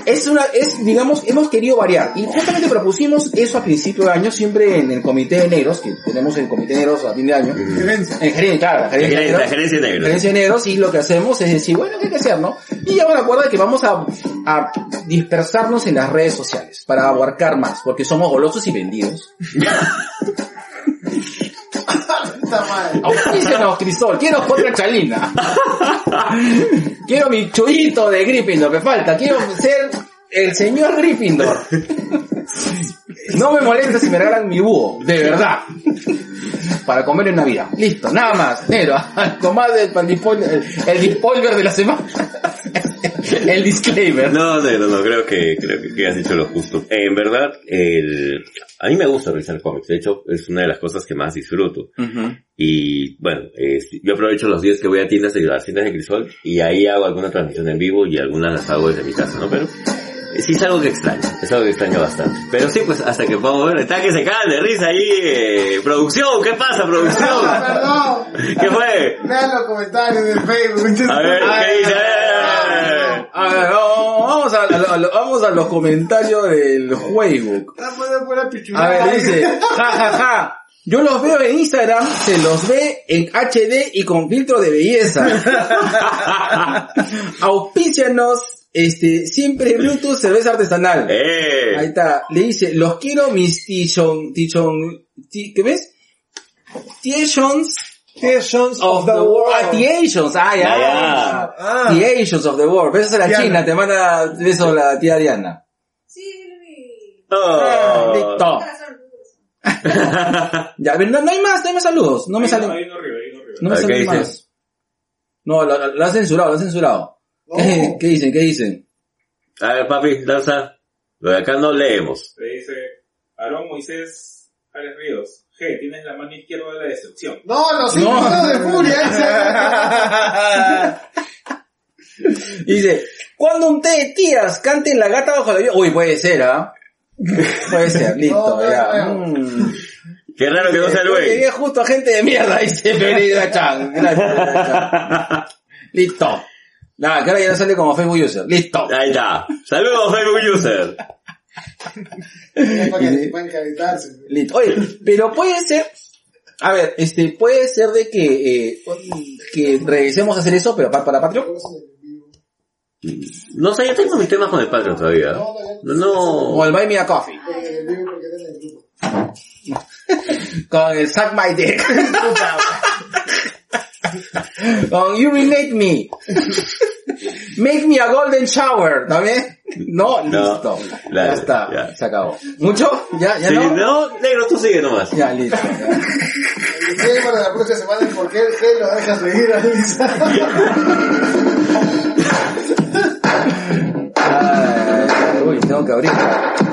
es una, es, digamos, hemos querido variar. Y justamente propusimos eso a principio de año, siempre en el comité de negros, que tenemos el comité de negros a fin de año. Gerencia. En gerencia, claro, la gerencia, La de negros. gerencia negra. Gerencia de negros, y lo que hacemos es decir, bueno, ¿qué hay que hacer, no? Y llegamos al acuerdo de que vamos a, a dispersarnos en las redes sociales, para abarcar más, porque somos golosos y vendidos. Puta madre. Auspícenos, Crisol, quiero otra chalina. quiero mi chullito de Gryffindor, me falta, quiero ser el señor Gryffindor. No me molesta si me regalan mi búho, de verdad. Para comer en Navidad. Listo, nada más. Negro, del el, dispoiler- el dispoiler de la semana. El disclaimer. No, no, no, no, creo que, creo que, que has dicho lo justo. Eh, en verdad, el, a mí me gusta revisar cómics, de hecho, es una de las cosas que más disfruto. Y bueno, eh, yo aprovecho los días que voy a tiendas de las tiendas de Crisol y ahí hago alguna transmisión en vivo y algunas las hago desde mi casa, ¿no? Pero eh, sí es algo que extraño, es algo que extraño bastante. Pero sí, pues hasta que podamos ver, está que se cagan de risa ahí, eh, producción, ¿qué pasa, producción? Perdón. ¿Qué fue? Vean los comentarios del Facebook. A ver, ¿qué dice? A ver, vamos vamos a, a- a- vamos a los comentarios del Facebook. Ah, A ver, dice, ja, ja, ja. Yo los veo en Instagram, se los ve en HD y con filtro de belleza. Auspícianos, este, siempre Bluetooth, cerveza artesanal. Ahí ¡Eh! está, le dice, los quiero mis tichon, tichon, ti- ¿qué ves? Tichons Creations of the world. Ah, the Asians, ah, ya. Ya. Ah. The Asians of the world. Besos a la Diana. China, te manda besos la tía Diana. Sí. Oh. Listo. Ya, a ver, no, no hay más, no hay más saludos. No me salen, no me A ver, ¿qué salen más. No, lo, lo, lo han censurado, lo han censurado. ¿Qué, qué dicen? ¿Qué dicen? A ver, papi, lanza. Lo de acá no leemos. Le dice, Aarón Moisés Alex Ríos. G, tienes la mano izquierda de la destrucción. No, los cinco No. minutos de furia. Dice, cuando un té de tías la gata bajo la lluvia. Uy, puede ser, ¿ah? Puede ser, listo, No, no, ya. no. Mm. Qué raro que no sea Llegué Luis. justo a gente de mierda, dice Pereira Chan. Gracias. Listo. Nada, que ahora ya no sale como Facebook User. Listo. Ahí está. Saludos, Facebook User. Oye, pero puede ser, a ver, este, puede ser de que, eh, que regresemos a hacer eso, pero para, para Patreon. No sé, yo tengo mis temas con el Patreon todavía. No, O el Buy Me a Coffee. Con el Suck My Dick. Con Urinate Me. Make me a golden shower, ¿también? No, No. listo. Dale, ya está, ya. se acabó. ¿Mucho? ¿Ya? ¿Ya Sí, no? no, negro, tú sigue nomás. Ya, listo. ya. Tiene para la próxima semana el por qué el G lo deja seguir a Lisa. Ay, ay, uy, tengo que abrir.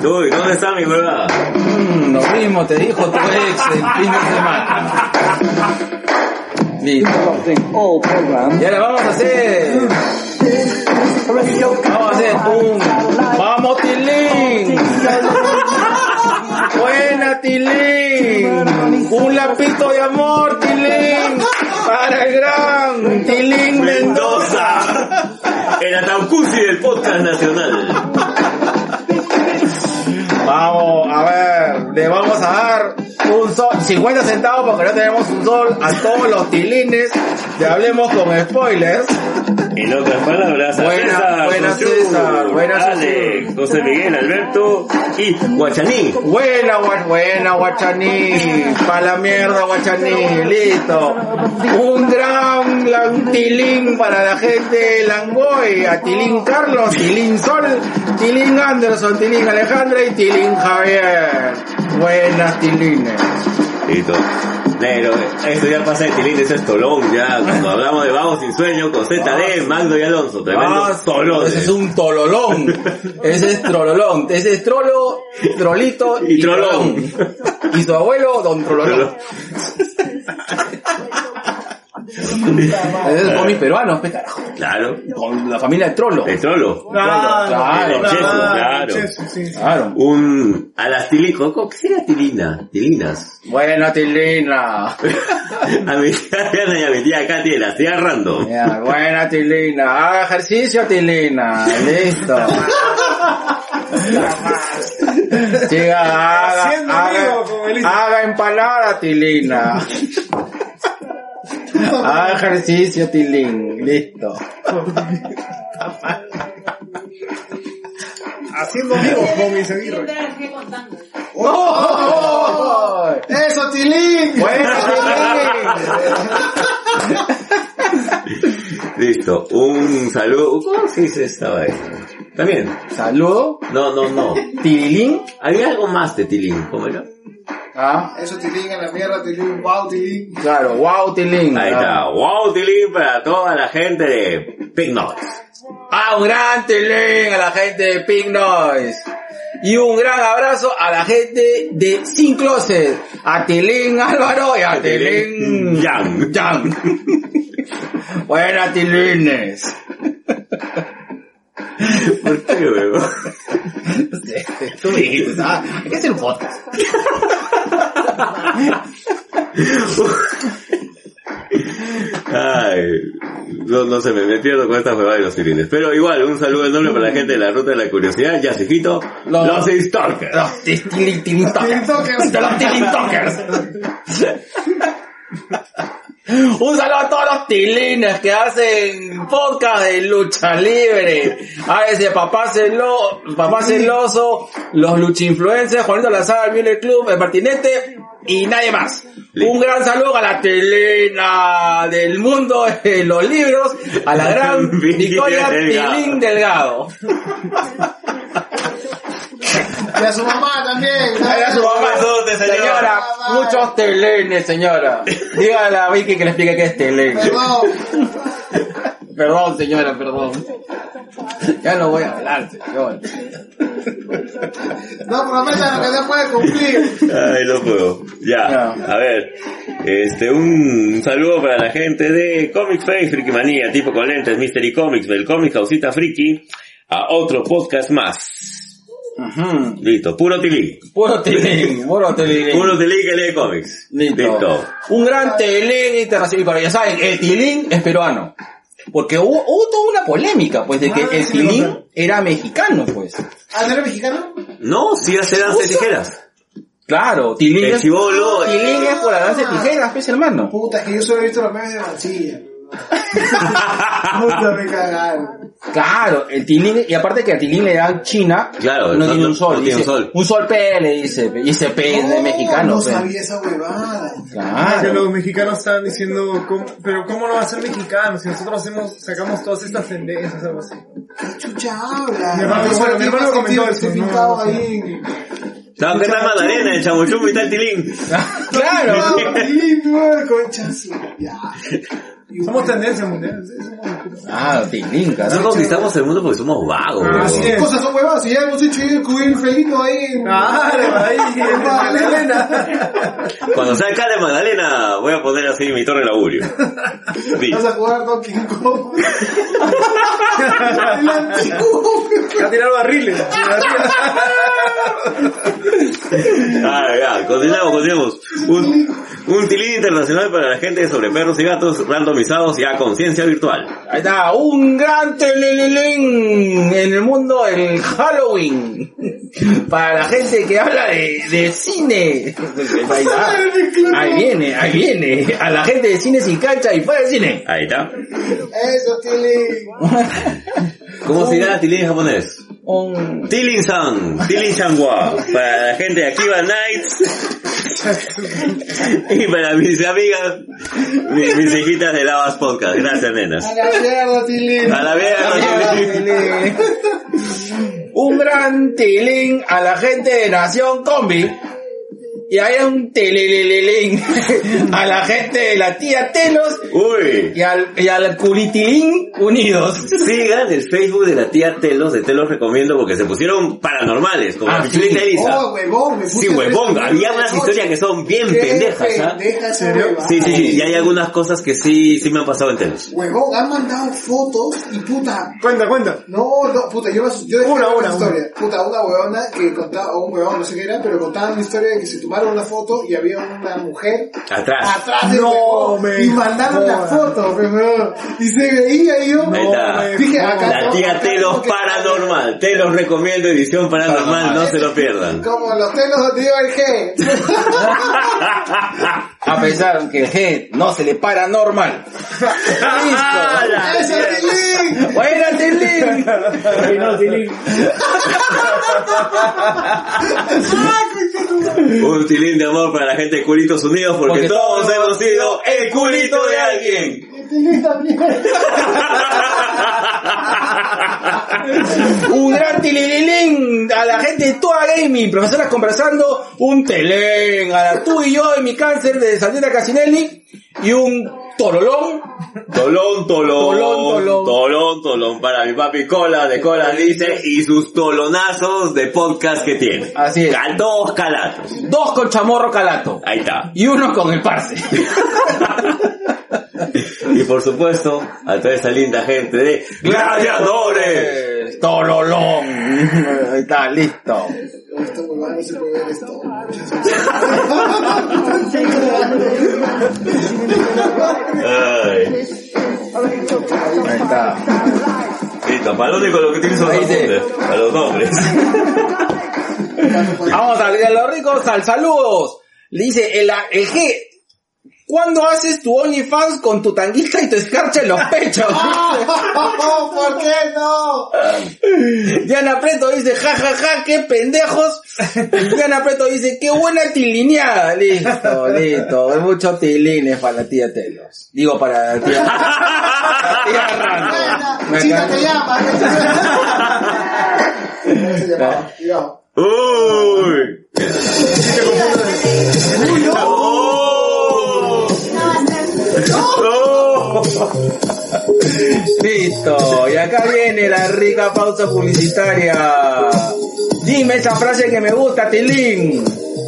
Uy, ¿dónde está mi huevada? Mm, lo mismo te dijo tu ex el fin de semana. Listo. Y ahora vamos a hacer... Vamos a hacer un... ¡Vamos, Tilín! ¡Buena, Tilín! Un lapito de amor, Tilín! Para el gran Tilín Mendoza. El Ataucusi del podcast nacional. 50 centavos porque no tenemos un sol a todos los tilines de Hablemos con Spoilers. En otras palabras, a Buena, César, buena José, César, buena Alex, César. José Miguel, Alberto y Guachaní. Buena, buena, guachaní. Pa' la mierda, guachaní. Listo. Un gran gran tilín para la gente de Langoy. A Tilín Carlos, Tilín Sol, Tilín Anderson, Tilín Alejandra y Tilín Javier. Buenas tilines. Listo. Negro, esto ya pasa de tilín, eso es tolón ya. Cuando hablamos de vagos sin sueño con ZD, Magno y Alonso, tremendo Ah, tolón. Ese es un tololón. Ese es trololón. Ese es trolo, trolito Y trolón. Y su abuelo, don trololón. es cómic peruano, pe carajo. Claro, Con la familia de Trollo. el trolo. Claro, el claro. Sí. Claro. Un, a las ¿cómo- ¿qué sería tilina? Tilinas. Buena tilina. A mi tía y a mi tía Katy la estoy agarrando. Ya, buena tilina. Haga ejercicio tilina. Listo. Chica, haga, Haciendo haga, amigo con Elisa. haga empalada tilina. Haga ejercicio tilín. Listo. Haciendo amigos con dejé contando. ¡Oh! ¡Eso, Tilín! Tilín. Listo, un saludo. ¿Cómo se dice esta vez? También. Saludo. No, no, no. Tilín. Había algo más de Tilín, ¿cómo era? Ah, Eso, Tilín, en la mierda, Tilín. Wow, Tilín. claro. Wow, tilín. Ahí está. Wow, Tilín para toda la gente de Pig Noise. Ah, un gran tilín a la gente de Pink Noise. Y un gran abrazo a la gente de Sin Closet. A Tilín Álvaro y a Tilín Yang. Yang. Buenas tilines. ¿Por qué, weón? Tú me dijiste, ah, hay que hacer un podcast. Ay, no, no sé, me, me pierdo con esta huevada de los tilines. Pero igual, un saludo enorme para la gente de la Ruta de la Curiosidad, Yacifito, Los- los Stalkers. Los Talkers. Los tilín talkers. Un saludo a todos los tilines que hacen podcast de lucha libre. A ese papá, celo, papá celoso, los luchinfluencers, Juanito Lazar, el Mule Club, el Martinete y nadie más. Listo. Un gran saludo a la tilina del mundo de los libros, a la gran Victoria. Tilín Delgado. Y a su mamá también. A su mamá, Besote, señora. señora, muchos telines, señora. Dígale a Vicky que le explique qué es telén. Perdón. Perdón, señora, perdón. Ya no voy a hablar, señor. No prometa lo que no puede cumplir. Ay, no puedo. Ya, a ver. Este, un saludo para la gente de Comic Face, Friki Manía, tipo con lentes, Mystery Comics, Bel Comics, Causita Friki, a otro podcast más. Listo, puro tilín. Puro tilín, puro tilín. Puro tilín que lee cómics. Listo. Un gran tilín internacional. Y para ya saben, el tilín es peruano. Porque hubo, hubo toda una polémica, pues, de que Ah, el sí, tilín ¿no? era mexicano, pues. ¿Ah, no era mexicano? No, sí hace danza de tijeras. Claro, tilín El es, chibolo. tilín es por la danza de tijeras, pues, hermano. Puta, que yo solo he visto los memes de Mancilla. Me. Claro, el tilín, y aparte que a tilín le dan China, Claro, no, no- tiene un sol. no tiene dice, un sol. Un sol P le dice, y ese P es de No, mexicano, No pe. sabía esa huevada. Ah, que Claro. los mexicanos estaban diciendo, ¿cómo- pero ¿cómo no va a ser mexicano si nosotros hacemos, sacamos todas estas tendencias, algo así? ¿Qué chucha habla? Mi hermano- Ese bueno, mi hermano comentó que eso, no, ahí. ¿Sabes qué tal Magdalena, el chamuchum y tal tilín? Claro. Ahí, no, concha su- Ya. Somos tendencia mundial. Ah, tilín, Nosotros conquistamos el mundo porque somos vagos. Ah, así ¿Qué es. cosas son huevadas? Si ya hemos hecho cubrir felino ahí en... Claro, ahí, en Magdalena. Cuando sea alcalde de Magdalena, voy a poner así mi torre de augurio. Sí. Vas a jugar Donkey Kong. el antiguo. A tirar barriles. Ah, ya, continuamos, continuamos. Un, un tilín internacional para la gente sobre perros y gatos y a conciencia virtual. Ahí está, un gran telelelén en el mundo del Halloween. Para la gente que habla de, de cine. Ahí, está. ahí viene, ahí viene. A la gente de cine sin cancha y fuera de cine. Ahí está. Eso, Tilly. ¿Cómo se dirá tilín en japonés? Un... Tilin-san, Tilin-shanwa, para la gente de Akiba Nights y para mis amigas, mis, mis hijitas de Lavas Podcast. Gracias, nenas. A la mierda, Tilly. A la Tilín. un gran tilín a la gente de Nación Combi. Y hay un telelelelén a la gente de la tía Telos Uy. y al, y al culitilín unidos. Sigan el Facebook de la tía Telos, de Telos recomiendo porque se pusieron paranormales, como Ah, la pichulita sí. Elisa. Oh, huevón, me puse Sí, huevón, esta había unas historias que son bien Qué pendejas, ¿ah? pendeja esa ¿Serio? huevada. Sí, sí, sí, y hay algunas cosas que sí, sí me han pasado en Telos. Huevón, han mandado fotos y puta, Cuenta, cuenta. No, no, puta, yo, yo dejé Una, una, una, historia. Puta, una huevona que contaba, o un huevón, no sé qué era, pero contaba una historia de que se tomaron una foto y había una mujer Atrás. atrás del No, me y mandaron la foto. Y se veía y yo, me dije, acá La no, tía Telos no, Paranormal. Telos recomiendo edición paranormal, no se lo pierdan. Como los telos donde iba el G. A pesar que el G no se le para normal. Listo. ¡Eso, Tilín! Buena tilín. Un tilín de amor para la gente de Culitos Unidos porque, Porque todos todos hemos sido el culito de alguien. También. Un gran tilililín a la gente de Toa Gaming, profesoras conversando, un telén a la tú y yo mi cáncer de Sandra Casinelli y un torolón. Tolón, tolón, Tolón, tolón. tolón, tolón para mi papi Cola de Cola dice y sus tolonazos de podcast que tiene. Así es. Cal- Dos calatos. Dos con chamorro calato Ahí está. y uno con el parce. Y por supuesto, a toda esa linda gente de Gladiadores. Torolón. Ahí está, listo. Esta. Ay, Ahí está. listo, para lo único lo que utilizo son los nombres, para los nombres. Vamos a de los ricos al saludos. Le dice el, el G. ¿Cuándo haces tu OnlyFans con tu tanguita y tu escarcha en los pechos? ¿Por qué no? Diana Preto dice, ja, ja, ja, qué pendejos. Diana Preto dice, qué buena tilineada. Listo, listo. Hay muchos tilines para la tía Telos. Digo, para la tía, la tía Rando. Me Chica te llama. Cuidado. Uy. Listo. Y acá viene la rica pausa publicitaria. Dime esa frase que me gusta, Tilín.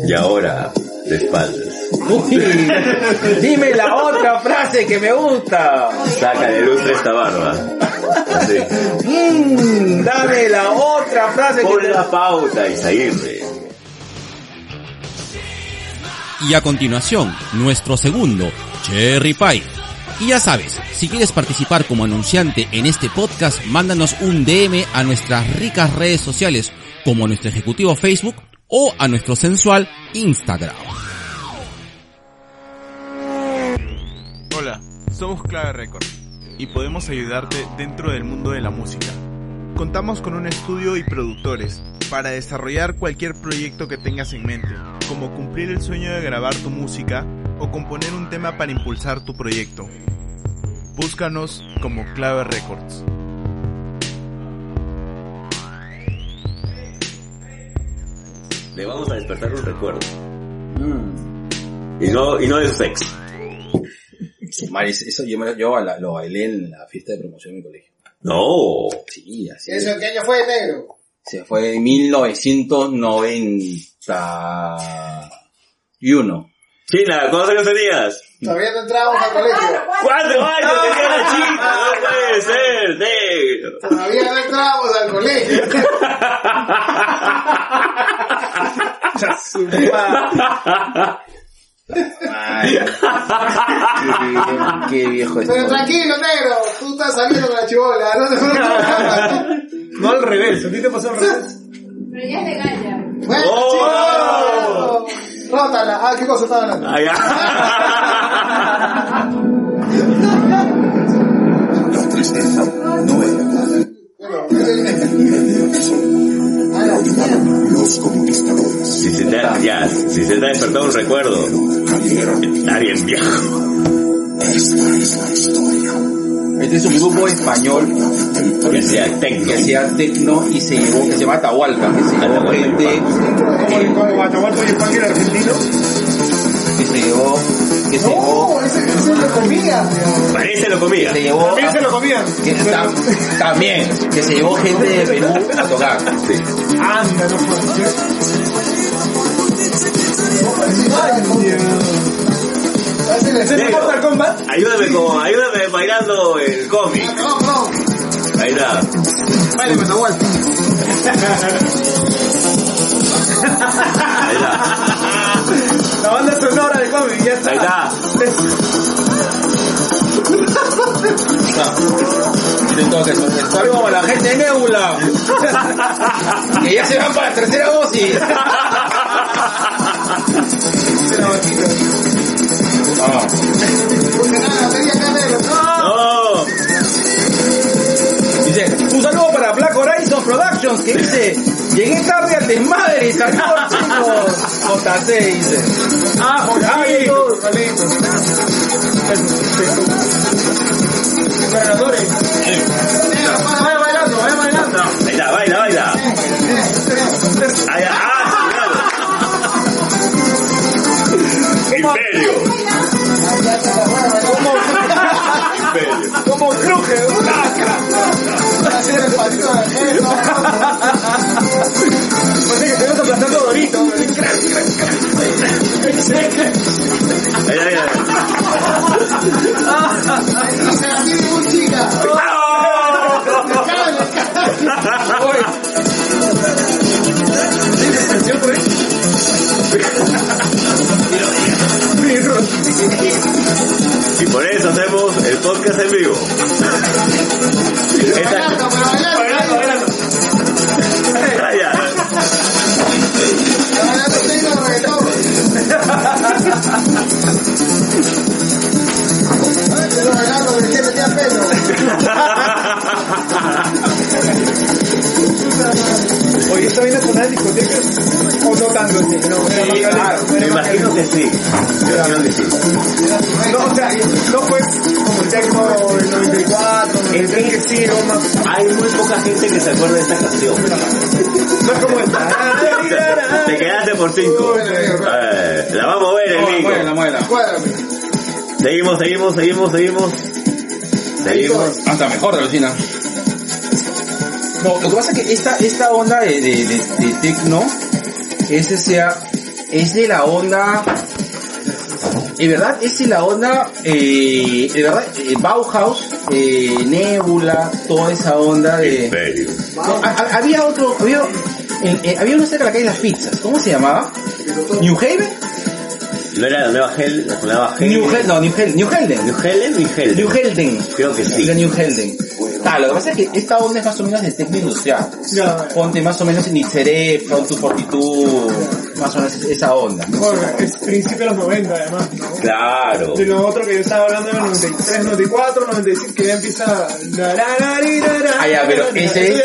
Y ahora, de espaldas. Uy, dime la otra frase que me gusta. Saca de lustre esta barba. Así. Mm, dame la otra frase que Pon te... la pauta, Isaguirre. Y a continuación, nuestro segundo, Cherry Pie. Y ya sabes, si quieres participar como anunciante en este podcast, mándanos un DM a nuestras ricas redes sociales, como nuestro ejecutivo Facebook o a nuestro sensual Instagram. Hola, somos Clave Records y podemos ayudarte dentro del mundo de la música. Contamos con un estudio y productores para desarrollar cualquier proyecto que tengas en mente, como cumplir el sueño de grabar tu música o componer un tema para impulsar tu proyecto. Búscanos como Clave Records. Le vamos a despertar un recuerdo. Y no, y no de su ex. Maris, eso yo, me- yo la- lo bailé en la fiesta de promoción de mi colegio. No. Sí, así ¿Eso en qué año fue, negro? Se fue en 1991. China, ¿cuántos años tenías? Todavía no entrábamos al colegio. ¡Cuatro años tenía la chica! ¡No puede ser, negro! Todavía no entrábamos al colegio. Ay, qué, qué viejo Pero esto. tranquilo, negro. Tú estás saliendo con la chibola. No te preocupes. No al revés, ¿a ti te pasó al revés? Pero ya es legal ya. Bueno, ¡Oh! chicos. Rótala. Ah, ¿qué cosa estaba hablando? Ay, Si se te ha, ya, si se te ha despertado un recuerdo, está bien viejo. Este es un grupo español Que sea tecno. que hacía tecno y se llevó, que se llama Atahualca, que se llevó gente, Atahualpa y España argentino. que se llevó, que se llevó, No, ese, ese lo comía. Parece lo comía. se llevó, También se lo comían. que tam- también, que se llevó gente de Perú a tocar. Anda, no puede ser. ¿Es el Negro. Mortal Kombat? Ayúdame con, ayúdame bailando el cómic. Ahí está. Con Atahualpa. Ahí está. La banda sonora de cómic, ya está. Ahí está. Entonces, saludos a la gente de Nebula, que ya se van para la tercera dosis. No. Dice, un saludo para Black Horizon Productions que dice, llegué tarde al desmadre, saludos chicos. JC dice. Ah, Juanito, Vaya bailando, vaya bailando. Baila, baila. Está. Ah. Imperio. Imperio. Como cruje, Hacer el pasito de negro. Parece que te vas aplastando Dorito. Y por eso hacemos el podcast en vivo. Esta- Pelo. Oye, ¿esta viene a sonar en discotecas? ¿O no tanto? Sí, no, era más caleta, Me imagino que sí. Me imagino que sí. No, o sea, no fue como el techno del 94, 93, que sí, era más... Hay muy poca gente que se acuerda de esta canción. No es como esta. Te quedaste por cinco. Eh, la vamos a ver. Cuádrame. Seguimos, seguimos, seguimos, seguimos. Seguimos. Hasta mejor, alucina. No, lo que pasa es que esta, esta onda de, de, de, de techno, ese sea, es de la onda, en verdad, es de la onda, eh, de verdad, eh, Bauhaus, eh, Nebula, toda esa onda de... No, ha- había otro, había, en- eh, había uno cerca de la calle de las pizzas, ¿cómo se llamaba? New Haven? ¿No era la nueva Hel? La nueva Hel? New Hel, no, New Hel, New Helden. ¿New Helen? New Helden. New Helden. Creo que sí. La New Helden. Ah, lo que pasa es que esta onda es más o menos de techno industrial. Ponte más o menos en Ixeré, Front to Fortitude, más o menos esa onda. Bueno, es principio de los 90 además, ¿no? Claro. De lo otro que yo estaba hablando los 93, 94, 95, que ya empieza... Ah, ya, pero ese es,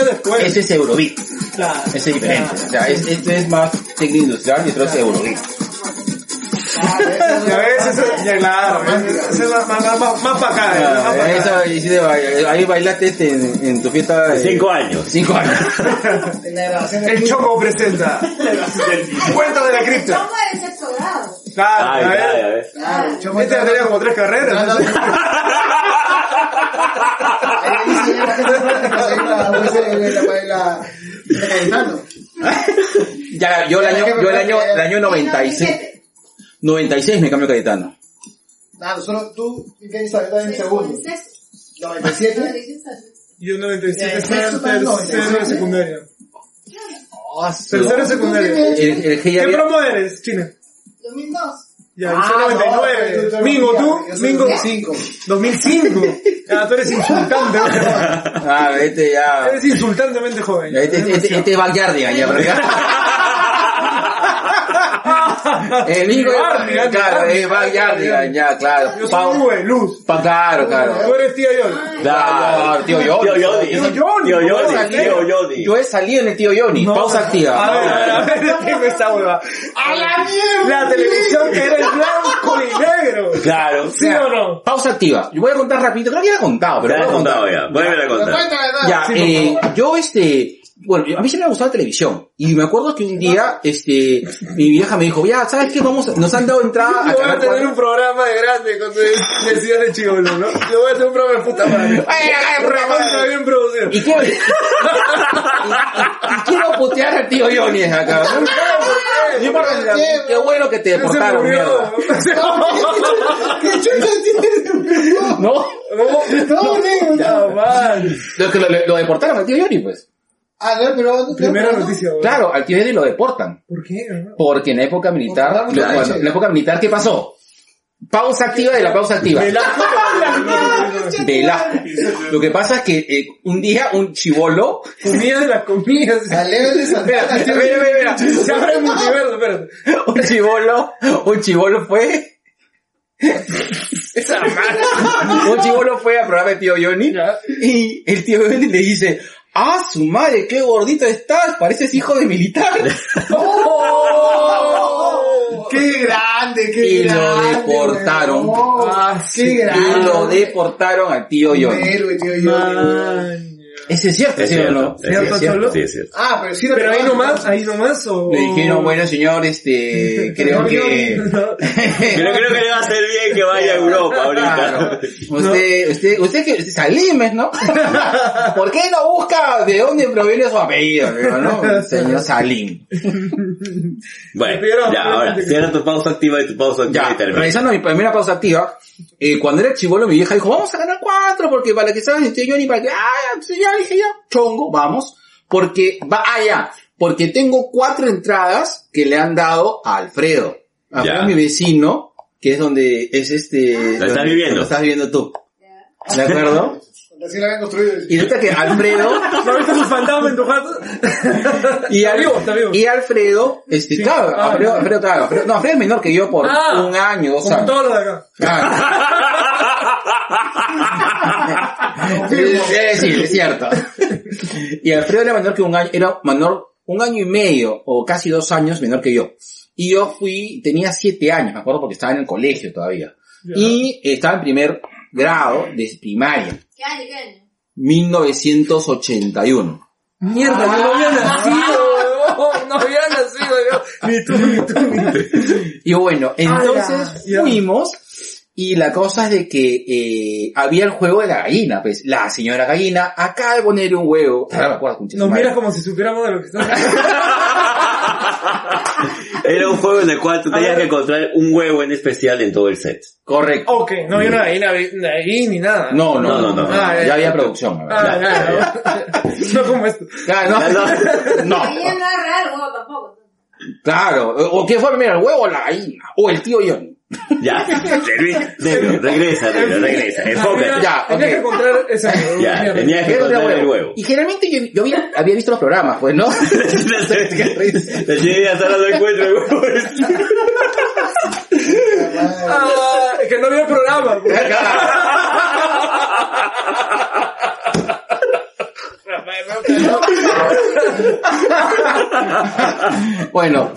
ese es Eurobeat. Claro. Ese es diferente. O sea, es- este es más techno industrial y otro es. Ya ves, eso, ya claro, eso es más, más, más, más para acá, ¿eh? más para acá. eso, ahí bailaste este en, en tu fiesta de... Cinco años. Cinco años. El Choco presenta. Cuenta de la cripta. Chombo de sexto grado. Claro, Ay, a ver. ya, ya ves. Claro, Este ya tenía como tres carreras. Ya, yo el año, yo el año, el año 96, 96 me cambio Cayetano. Nada, solo tú, ¿en estás? Estás en segundo. Sexto. 97. Yo 97, Ya, tercero sexto para el tercero de 97. secundaria. Ah, Tercero de secundaria. ¿Qué promo eres, China? 2002. Ya, Ah, yo soy 99. no, tú- Mingo, ¿tú? yo soy Mingo. 2005. 2005. Ah, tú eres insultante. Ah, este ya... Eres insultantemente joven. Este, este, este es Backyardigan, ya, ¿verdad? El Nico Backyardigan, claro, es Backyardigan, ya, claro. Yo soy Uwe, Luz. pa- claro, claro. Tú eres tía Yol. Claro, tío Johnny. Tío Johnny. Tío Johnny, Tío. Tío. Yo he salido en el tío Johnny. Pausa activa. A ver, a ver, a ver, tengo esta hueva. ¡A la mierda! La televisión que era en blanco y negro. Claro. ¿Sí o no? Pausa activa. Yo voy a contar rapidito. Creo que ya he contado, pero Ya he voy a contar. contado ya. Vuelve a Pero contar. cuéntame, ¿no? Ya, eh, yo este, bueno, a mí siempre me gustaba la televisión. Y me acuerdo que un día, este, mi vieja me dijo, ya, ¿sabes qué? Vamos, a- nos han dado entrada a Yo voy a tener 4. un programa de grande decías de chivolo, ¿no? Yo voy a tener un programa de puta madre. Ay, Un programa bien producido. Y quiero, y, y- y quiero putear al tío Johnny acá. ¿no? No importa, qué bueno que te Se deportaron, mierda. murió. ¿Qué chucha tiene? ¿No? No, negro. Ya, man. Lo, que lo, lo deportaron al tío Johnny, pues. Ah, no, pero... no, Primera no, noticia, güey. Claro, al tío Johnny lo deportan. ¿Por qué? Porque en la época militar, lo- cuando- en la época militar, ¿qué pasó? Pausa activa de la pausa activa. Velasco. Lo que pasa es que eh, un día un chivolo, Comida de las comidas. A. Espera, espera, espera, espera. Se abre el multiverso, espérate. un chivolo, un chivolo fue, esa un chivolo fue al programa de tío Johnny y el tío Johnny le dice, ah, su madre, qué gordito estás, pareces hijo de militar. ¡Oh! ¡Qué grande, qué Y lo grande! deportaron. Ah, ¡Qué Y grande! lo deportaron al tío Johnny. héroe, tío Johnny. Ese es cierto, Es ¿sí o cierto. no? Es ¿Cierto, cierto. Cholo? Sí, es cierto. Ah, pero sí lo Pero ahí nomás, ahí nomás o... Le dijeron, bueno señor, este, creo que... Pero creo que le va a hacer bien que vaya a Europa Claro. ahorita. Usted, usted, usted que Salimes, ¿no? ¿Por qué no busca de dónde proviene su apellido, no? Señor Salim. Bueno, Pero- ya, ahora, cierra tu pausa activa y tu pausa activa Ya, y termina. realizando mi primera pausa activa, eh, cuando era chivolo mi vieja dijo, vamos a ganar cuatro, porque para que salgan este Johnny, para que, ah, ya, ya dije ya, chongo, vamos, porque, va, ah, ya, porque tengo cuatro entradas que le han dado a Alfredo. Alfredo es mi vecino, que es donde es este... ¿Lo estás viviendo? Lo estás viviendo tú. ¿De acuerdo? Recién lo habían construido. Y resulta que Alfredo ¿No viste sus fantasmas en tu jato? y, Está Al- vivo, está vivo. y Alfredo, este, Sí. claro, Ah, Alfredo, ya. Alfredo, claro, Alfredo- no, Alfredo es menor que yo por Ah, un año, dos Como años. todos los de acá. Claro. es decir, es cierto. Y Alfredo era menor que un año, era menor, un año y medio, o casi dos años menor que yo. Y yo fui, tenía siete años, me acuerdo porque estaba en el colegio todavía. Y estaba en primer grado de primaria, ¿Qué año, qué año? 1981. Mierda, yo no había nacido, weón, no había nacido yo. Ni tú, ni tú, ni tú. Y bueno, entonces fuimos Y la cosa es de que eh, había el juego de la gallina, pues. La señora gallina acaba de poner un huevo. Nos miras como si supiéramos de lo que estamos Era un juego en el cual tú tenías que encontrar un huevo en especial en todo el set. Correcto. Ok, no había una gallina ahí ni nada. No, no, No, no, no, no. no. Ah, ya ya, había ya. producción. Ah, ya, ya. No como esto. Claro, no. no. No es real, huevo tampoco. Claro. O qué fue primero, el huevo o la gallina. O el tío Johnny. Ya, Negro, regresa, negro, regresa, enfócate. Ya, Tenía ok. que encontrar esa Ya, tenías que encontrar el huevo. huevo. Y generalmente yo, yo había, había visto los programas, pues, ¿no? La chica hasta ahora no encuentra el huevo. Ah, es que no había programa. pues. Bueno,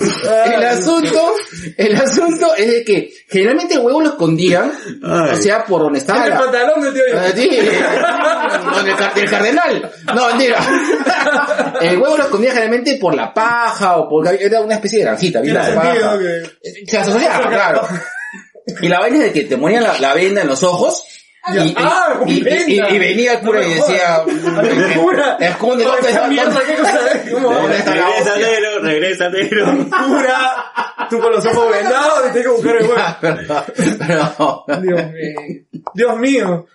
el asunto, el asunto es de que generalmente el huevo lo escondían, Ay. o sea, por donde estaba En el pantalón de tío. Ah, sí. Car- del cardenal. No, mentira. El huevo lo escondía generalmente por la paja o porque era una especie de granjita. ¿viste? Que... Se asociaba, claro. Y la vaina es de que te ponían la, la venda en los ojos y, y- Ah, y- y- venía el cura No y decía, El cura. esconde ¿dónde esa está- mierda, ¿qué Regresa, negro, regresa, negro. Cura. Tú con los ojos vendados y tienes que buscar el huevo. Dios mío. Dios mío.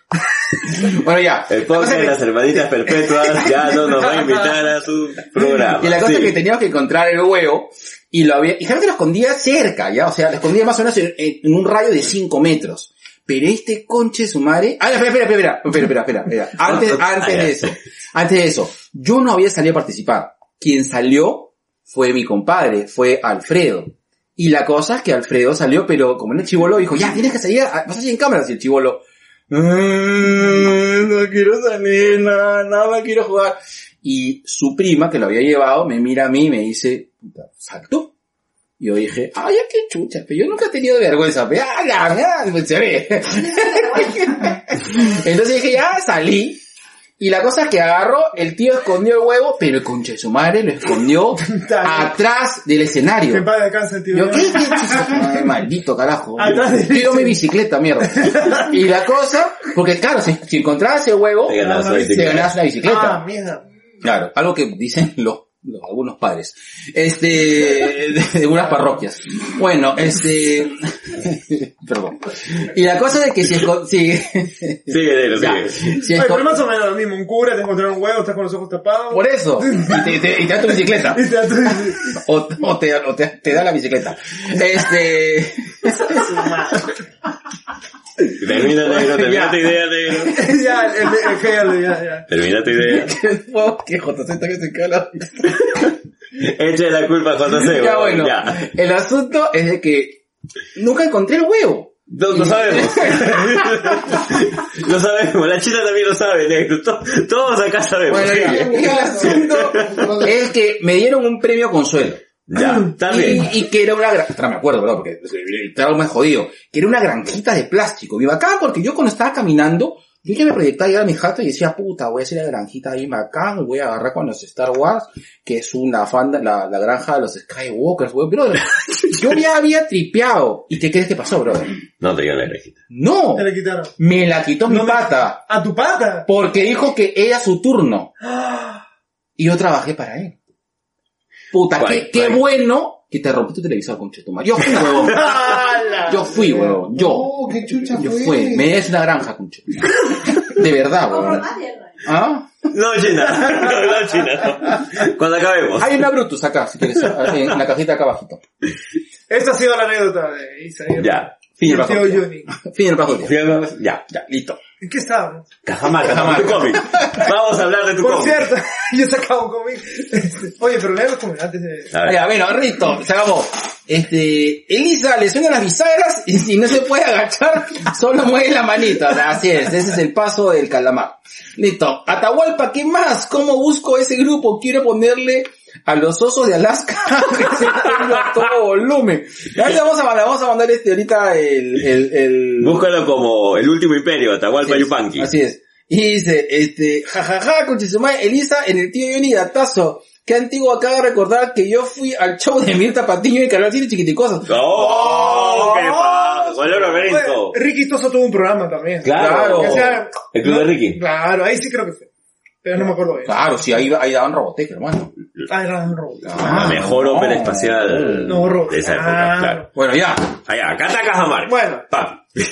bueno ya. El podcast de las hermanitas perpetuas ya no nos va a invitar a su programa. Y la cosa Sí. es que teníamos que encontrar el huevo y lo había, y generalmente lo escondía cerca, ya, o sea, lo escondía más o menos en, en un radio de 5 metros. Pero este conche su madre, ah, espera, espera, espera, espera, espera, espera, espera. Antes, antes de eso, antes de eso, yo no había salido a participar. Quien salió fue mi compadre, fue Alfredo. Y la cosa es que Alfredo salió, pero como era el chivolo, dijo, ya, tienes que salir, a- vas a salir en cámara, y el chivolo, "Mm, no quiero salir, no me quiero jugar. Y su prima, que lo había llevado, me mira a mí y me dice, saltó. Y yo dije, ay, ya qué chucha, pero yo nunca he tenido vergüenza, pero ah, ya, ya, pues, se ve. Entonces dije, ya, salí. Y la cosa es que agarró, el tío escondió el huevo, pero el concha de su madre lo escondió atrás del Que escenario. en paz descanse, tío. Yo, ¿qué, qué chucha? Ay, maldito carajo. Atrás Tiro mi bicicleta, mierda. Y la cosa, porque claro, si, si encontrabas ese huevo, Te ganabas una te ganabas una bicicleta. Ah, mierda. Claro, algo que dicen los- algunos padres. Este, de, de unas parroquias. Bueno, este, perdón. Y la cosa de que si, esco- si, Sigue, negro, ya, sigue. si Oye, pero más o menos lo mismo. Un cura, te encontraron un huevo, estás con los ojos tapados. por eso, y te, te- y te da tu bicicleta. Y te da tu- O, o te, o te, te da la bicicleta. Este, Termina, negro, termina tu idea, negro. ya, el, el, el gel, ya, ya. Termina tu idea. que JZ que se cala. Echa la culpa cuando se Ya bueno, Ya. el asunto es de que nunca encontré el huevo. No, lo sabemos. lo sabemos. La china también lo sabe, negro. To- Todos acá sabemos. Bueno, ya, Sigue. el asunto es que me dieron un premio consuelo. Ya, está bien. Y, y que era una granja, me acuerdo, ¿verdad? Porque el trauma es jodido. Que era una granjita de plástico. Y bacán porque yo cuando estaba caminando, yo ya me proyectaba llegar a mi jato y decía, puta, voy a hacer la granjita ahí bacán, voy a agarrar con los Star Wars, que es una fan, la, la granja de los Skywalkers, weón. Brother, yo ya había tripeado. ¿Y qué crees que pasó, brother? No te dio la grejita. No, Te le quitaron. me la quitó mi pata. A tu pata. Porque dijo que era su turno. Y yo trabajé para él. Puta, Guay, qué, qué bueno que te rompí tu televisor, conchetumar. Yo fui, huevón. Yo fui, huevón. Yo. Oh, qué chucha Yo fui. Me es una granja, conchetumar. De verdad, huevón. ¿Ah? No, China. No, no, China. no. Cuando acabemos. Hay una Brutus acá, si quieres. En la cajita acá abajito. Esta ha sido la anécdota de Isaías. Ya. Fin El. Johnny. Fin del pajote. Ya. Ya, listo. ¿En qué estábamos? Cajamarca, Cajamarca. Tu cómic. Vamos a hablar de tu Por cómic. cierto, yo sacaba un cómic. Este, Oye, pero léelo como antes de... A ver. Ya, bueno, Rito, se acabó. Este, Elisa le suenan las bisagras y si no se puede agachar, solo mueve la manita. Así es, ese es el paso del calamar. Listo. Atahualpa, ¿qué más? ¿Cómo busco ese grupo? Quiero ponerle a los osos de Alaska que se ponga a todo volumen. Ya le vamos a mandar, vamos a mandar este ahorita el, el, el... Búscalo como el último imperio, Atahualpa Así es, Yupanqui. Así es. Y dice, este, jajaja, con Elisa en el tío Johnny Datazo. Qué antiguo acaba de recordar que yo fui al show de Mirta Patiño y Carlos Cine Chiquiticosas. ¡Oh! ¡Qué pasa! Bueno, Ricky Toso tuvo un programa también. Claro. Que sea- El Club de Ricky. Claro, ahí sí creo que fue. Pero no me acuerdo bien. Claro, sí, ahí, ahí daban Robotech, hermano. Ah, era un robot. La mejor no. ópera espacial No, de esa época, Ah. claro. Bueno, ya. Allá, acá está Cajamarca. Bueno, Papi.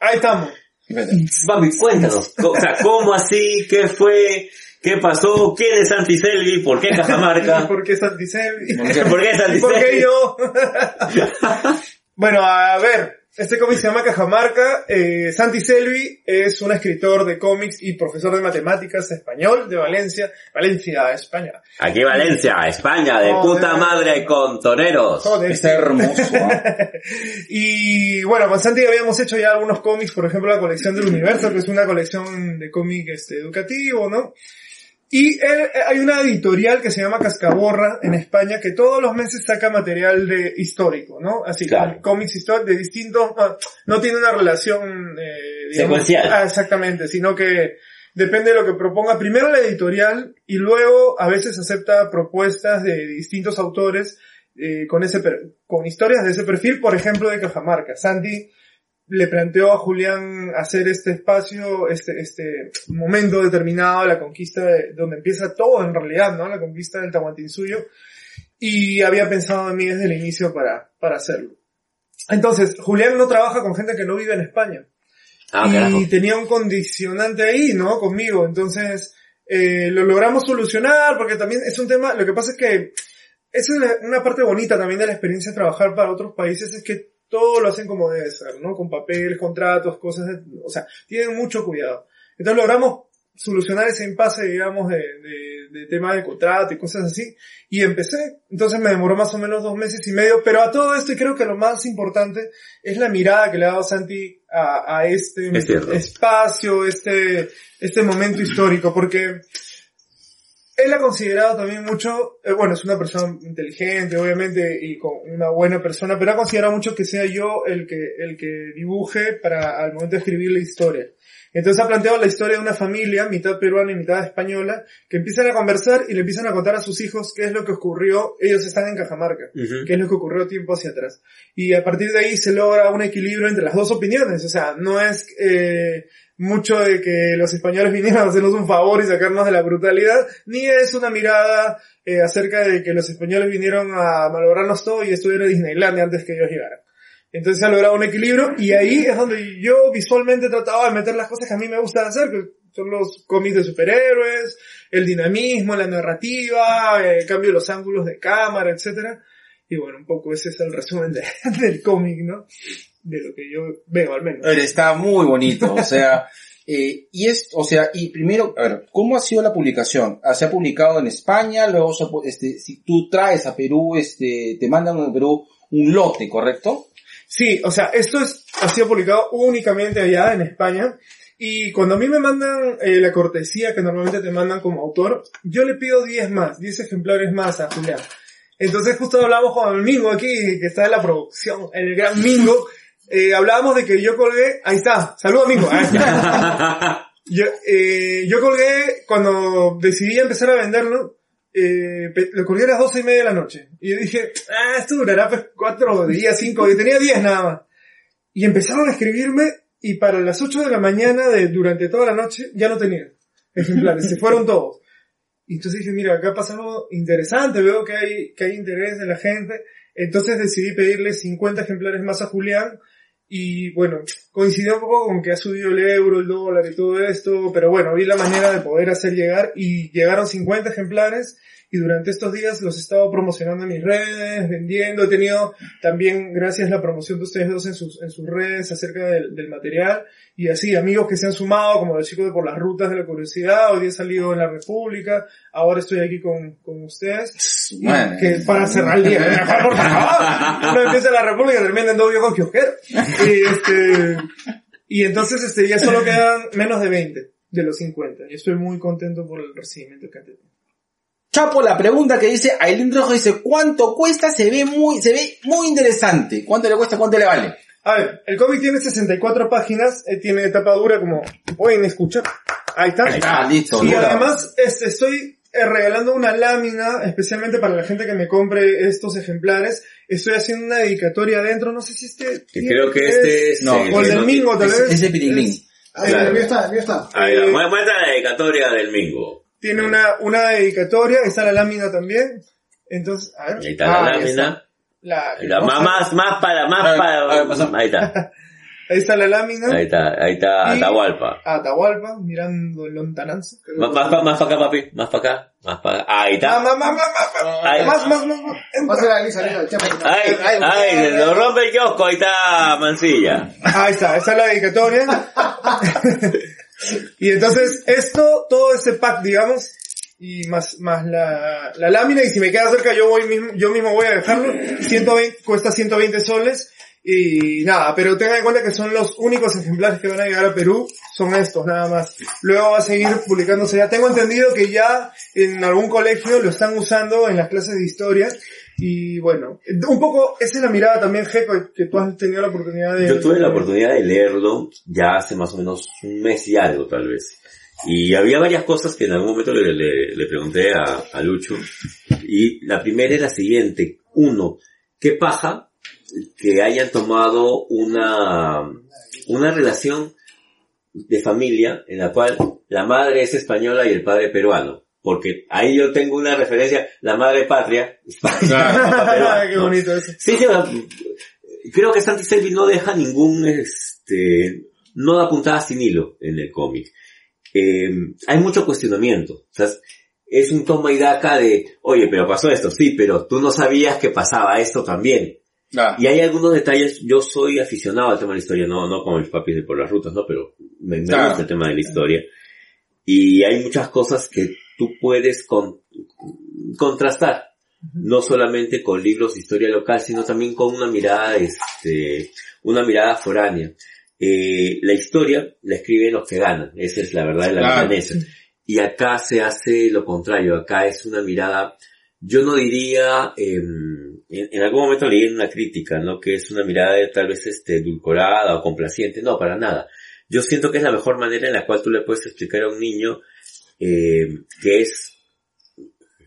ahí estamos. Papi, cuéntanos. O sea, ¿cómo así? ¿Qué fue? ¿Qué pasó? ¿Quién es Santi Selvi? ¿Por qué Cajamarca? ¿Por qué Santicelli? ¿Por qué Santi ¿Por qué yo? bueno, a ver, este cómic se llama Cajamarca. Eh, Santi Selvi es un escritor de cómics y profesor de matemáticas español de Valencia, Valencia, España. Aquí Valencia, España, de Joder. puta madre con toreros. Joder. Está hermoso. ¿ah? Y bueno, con Santi habíamos hecho ya algunos cómics, por ejemplo la colección del universo, que es una colección de cómic este, educativo, ¿no? Y él- hay una editorial que se llama Cascaborra en España que todos los meses saca material de histórico, ¿no? Así, Claro. cómics históricos de distintos, no tiene una relación, eh, Secuencial. ah, exactamente, sino que depende de lo que proponga primero la editorial y luego a veces acepta propuestas de distintos autores eh, con ese per- con historias de ese perfil, por ejemplo de Cajamarca. Sandy le planteó a Julián hacer este espacio, este, este momento determinado de la conquista de, donde empieza todo en realidad, ¿no? La conquista del Tahuantinsuyo. Y había pensado en mí desde el inicio para, para hacerlo. Entonces, Julián no trabaja con gente que no vive en España Ah, carajo. y tenía un condicionante ahí, ¿no? Conmigo. Entonces, eh, lo logramos solucionar porque también es un tema, lo que pasa es que esa es una parte bonita también de la experiencia de trabajar para otros países, es que todo lo hacen como debe ser, ¿no? Con papeles, contratos, cosas, de- o sea, tienen mucho cuidado. Entonces logramos solucionar ese impasse, digamos, de, de, de tema de contrato y cosas así, y empecé. Entonces me demoró más o menos dos meses y medio, pero a todo esto, y creo que lo más importante es la mirada que le ha dado Santi a, a este Es cierto. espacio, este, este momento histórico, porque él ha considerado también mucho, eh, bueno, es una persona inteligente, obviamente, y con una buena persona, pero ha considerado mucho que sea yo el que, el que dibuje para al momento de escribir la historia. Entonces ha planteado la historia de una familia, mitad peruana y mitad española, que empiezan a conversar y le empiezan a contar a sus hijos qué es lo que ocurrió, ellos están en Cajamarca, Ujú. qué es lo que ocurrió tiempo hacia atrás. Y a partir de ahí se logra un equilibrio entre las dos opiniones, o sea, no es eh, mucho de que los españoles vinieron a hacernos un favor y sacarnos de la brutalidad, ni es una mirada eh, acerca de que los españoles vinieron a malograrnos todo y esto era Disneylandia antes que ellos llegaran. Entonces se ha logrado un equilibrio y ahí es donde yo visualmente trataba de meter las cosas que a mí me gusta hacer, que son los cómics de superhéroes, el dinamismo, la narrativa, el cambio de los ángulos de cámara, etcétera. Y bueno, un poco ese es el resumen de- del cómic, ¿no? De lo que yo veo al menos. Está muy bonito, o sea, eh, y es, o sea, y primero, a ver, ¿cómo ha sido la publicación? Ah, Se ha publicado en España, luego, este, si tú traes a Perú, este, te mandan a Perú un lote, ¿correcto? Sí, o sea, esto es, ha sido publicado únicamente allá en España. Y cuando a mí me mandan eh, la cortesía que normalmente te mandan como autor, yo le pido 10 más, 10 ejemplares más a Julián. Entonces justo hablamos con el Mingo aquí, que está en la producción, el gran Mingo, eh, hablábamos de que yo colgué, ahí está, saludos Mingo, ahí está. Yo, eh, yo colgué, cuando decidí empezar a venderlo, eh, lo colgué a las doce y media de la noche. Y yo dije, ah, esto durará pues cuatro días, cinco, y tenía diez nada más. Y empezaron a escribirme, y para las ocho de la mañana de, durante toda la noche, ya no tenía ejemplares, se fueron todos. Y entonces dije, mira, acá pasa algo interesante, veo que hay, que hay interés de la gente. Entonces decidí pedirle 50 ejemplares más a Julián. Y bueno, coincidió un poco con que ha subido el euro, el dólar y todo esto, pero bueno, vi la manera de poder hacer llegar y llegaron 50 ejemplares y durante estos días los he estado promocionando en mis redes, vendiendo, he tenido también, gracias a la promoción de ustedes dos en sus, en sus redes acerca del, del material y así, amigos que se han sumado, como los chicos de Por las Rutas de la Curiosidad, hoy día he salido en la República, ahora estoy aquí con, con ustedes, que para cerrar el día, por favor, no empieza la República termina en dos viejos kiosqueros. Y este, y entonces este, ya solo quedan menos de 20 de los 50 y estoy muy contento por el recibimiento que ha tenido. Chapo, la pregunta que dice Aileen Rojo dice, ¿cuánto cuesta? Se ve muy, se ve muy interesante. ¿Cuánto le cuesta? ¿Cuánto le vale? A ver, el cómic tiene 64 páginas, eh, tiene tapa dura como pueden escuchar. Ahí está. Ahí está, listo, Y dura. además, este, estoy eh, regalando una lámina, especialmente para la gente que me compre estos ejemplares. Estoy haciendo una dedicatoria adentro, no sé si este... Que creo que este es, No, o el del no- Mingo, tal Es, vez. es Pirilín. Es- Ah, Claro. el mío está, mío está. Ahí va, Eh, mu- muestra la dedicatoria del Mingo. Tiene una, una dedicatoria, está la lámina también. Entonces, a ver. Ahí está Ah, la ahí está. lámina. La- La- más, más, más para, más ver, para. a ver, pasa. ahí está. Ahí está la lámina. Ahí está, ahí está Atahualpa. Atahualpa, mirando el lontananza. Más, más, pa- más para acá, papi. Más para acá. Más para acá. Ahí está. Más, más, más, más, más, Ahí. más, más, más, ahí, ay, lo rompe el kiosco, ahí está Mancilla. Ahí está, esa es la dedicatoria. y entonces, esto, todo ese pack, digamos, y más, más la, la lámina, y si me queda cerca yo voy yo mismo voy a dejarlo, 120, cuesta 120 soles, y nada, pero tengan en cuenta que son los únicos ejemplares que van a llegar a Perú, son estos nada más. Luego va a seguir publicándose ya. Tengo entendido que ya en algún colegio lo están usando en las clases de historia, y bueno, un poco, esa es la mirada también, Jeco, que tú has tenido la oportunidad de... Yo tuve la oportunidad de leerlo ya hace más o menos un mes y algo tal vez. Y había varias cosas que en algún momento le, le- le pregunté a, a Lucho. Y la primera es la siguiente. Uno, ¿qué paja que hayan tomado una, una relación de familia en la cual la madre es española y el padre peruano? Porque ahí yo tengo una referencia, la madre patria, peruano, Qué bonito eso. Sí, creo que Santi Selvi no deja ningún, este, no da puntada sin hilo en el cómic. Eh, hay mucho cuestionamiento. O sea, es un toma y daca de, oye, pero pasó esto, sí, pero tú no sabías que pasaba esto también. Claro. Y hay algunos detalles, yo soy aficionado al tema de la historia, no, no como mis papis de por las rutas, no, pero me, me Claro. gusta el tema de la historia. Y hay muchas cosas que tú puedes con- contrastar. No solamente con libros de historia local, sino también con una mirada, este, una mirada foránea. Eh, la historia la escriben los que ganan, esa es la verdad de la Claro. milanesa. Y acá se hace lo contrario, acá es una mirada, yo no diría, em, en, en algún momento leí en una crítica, ¿no? Que es una mirada tal vez este, edulcorada o complaciente, no, para nada. Yo siento que es la mejor manera en la cual tú le puedes explicar a un niño eh, que es,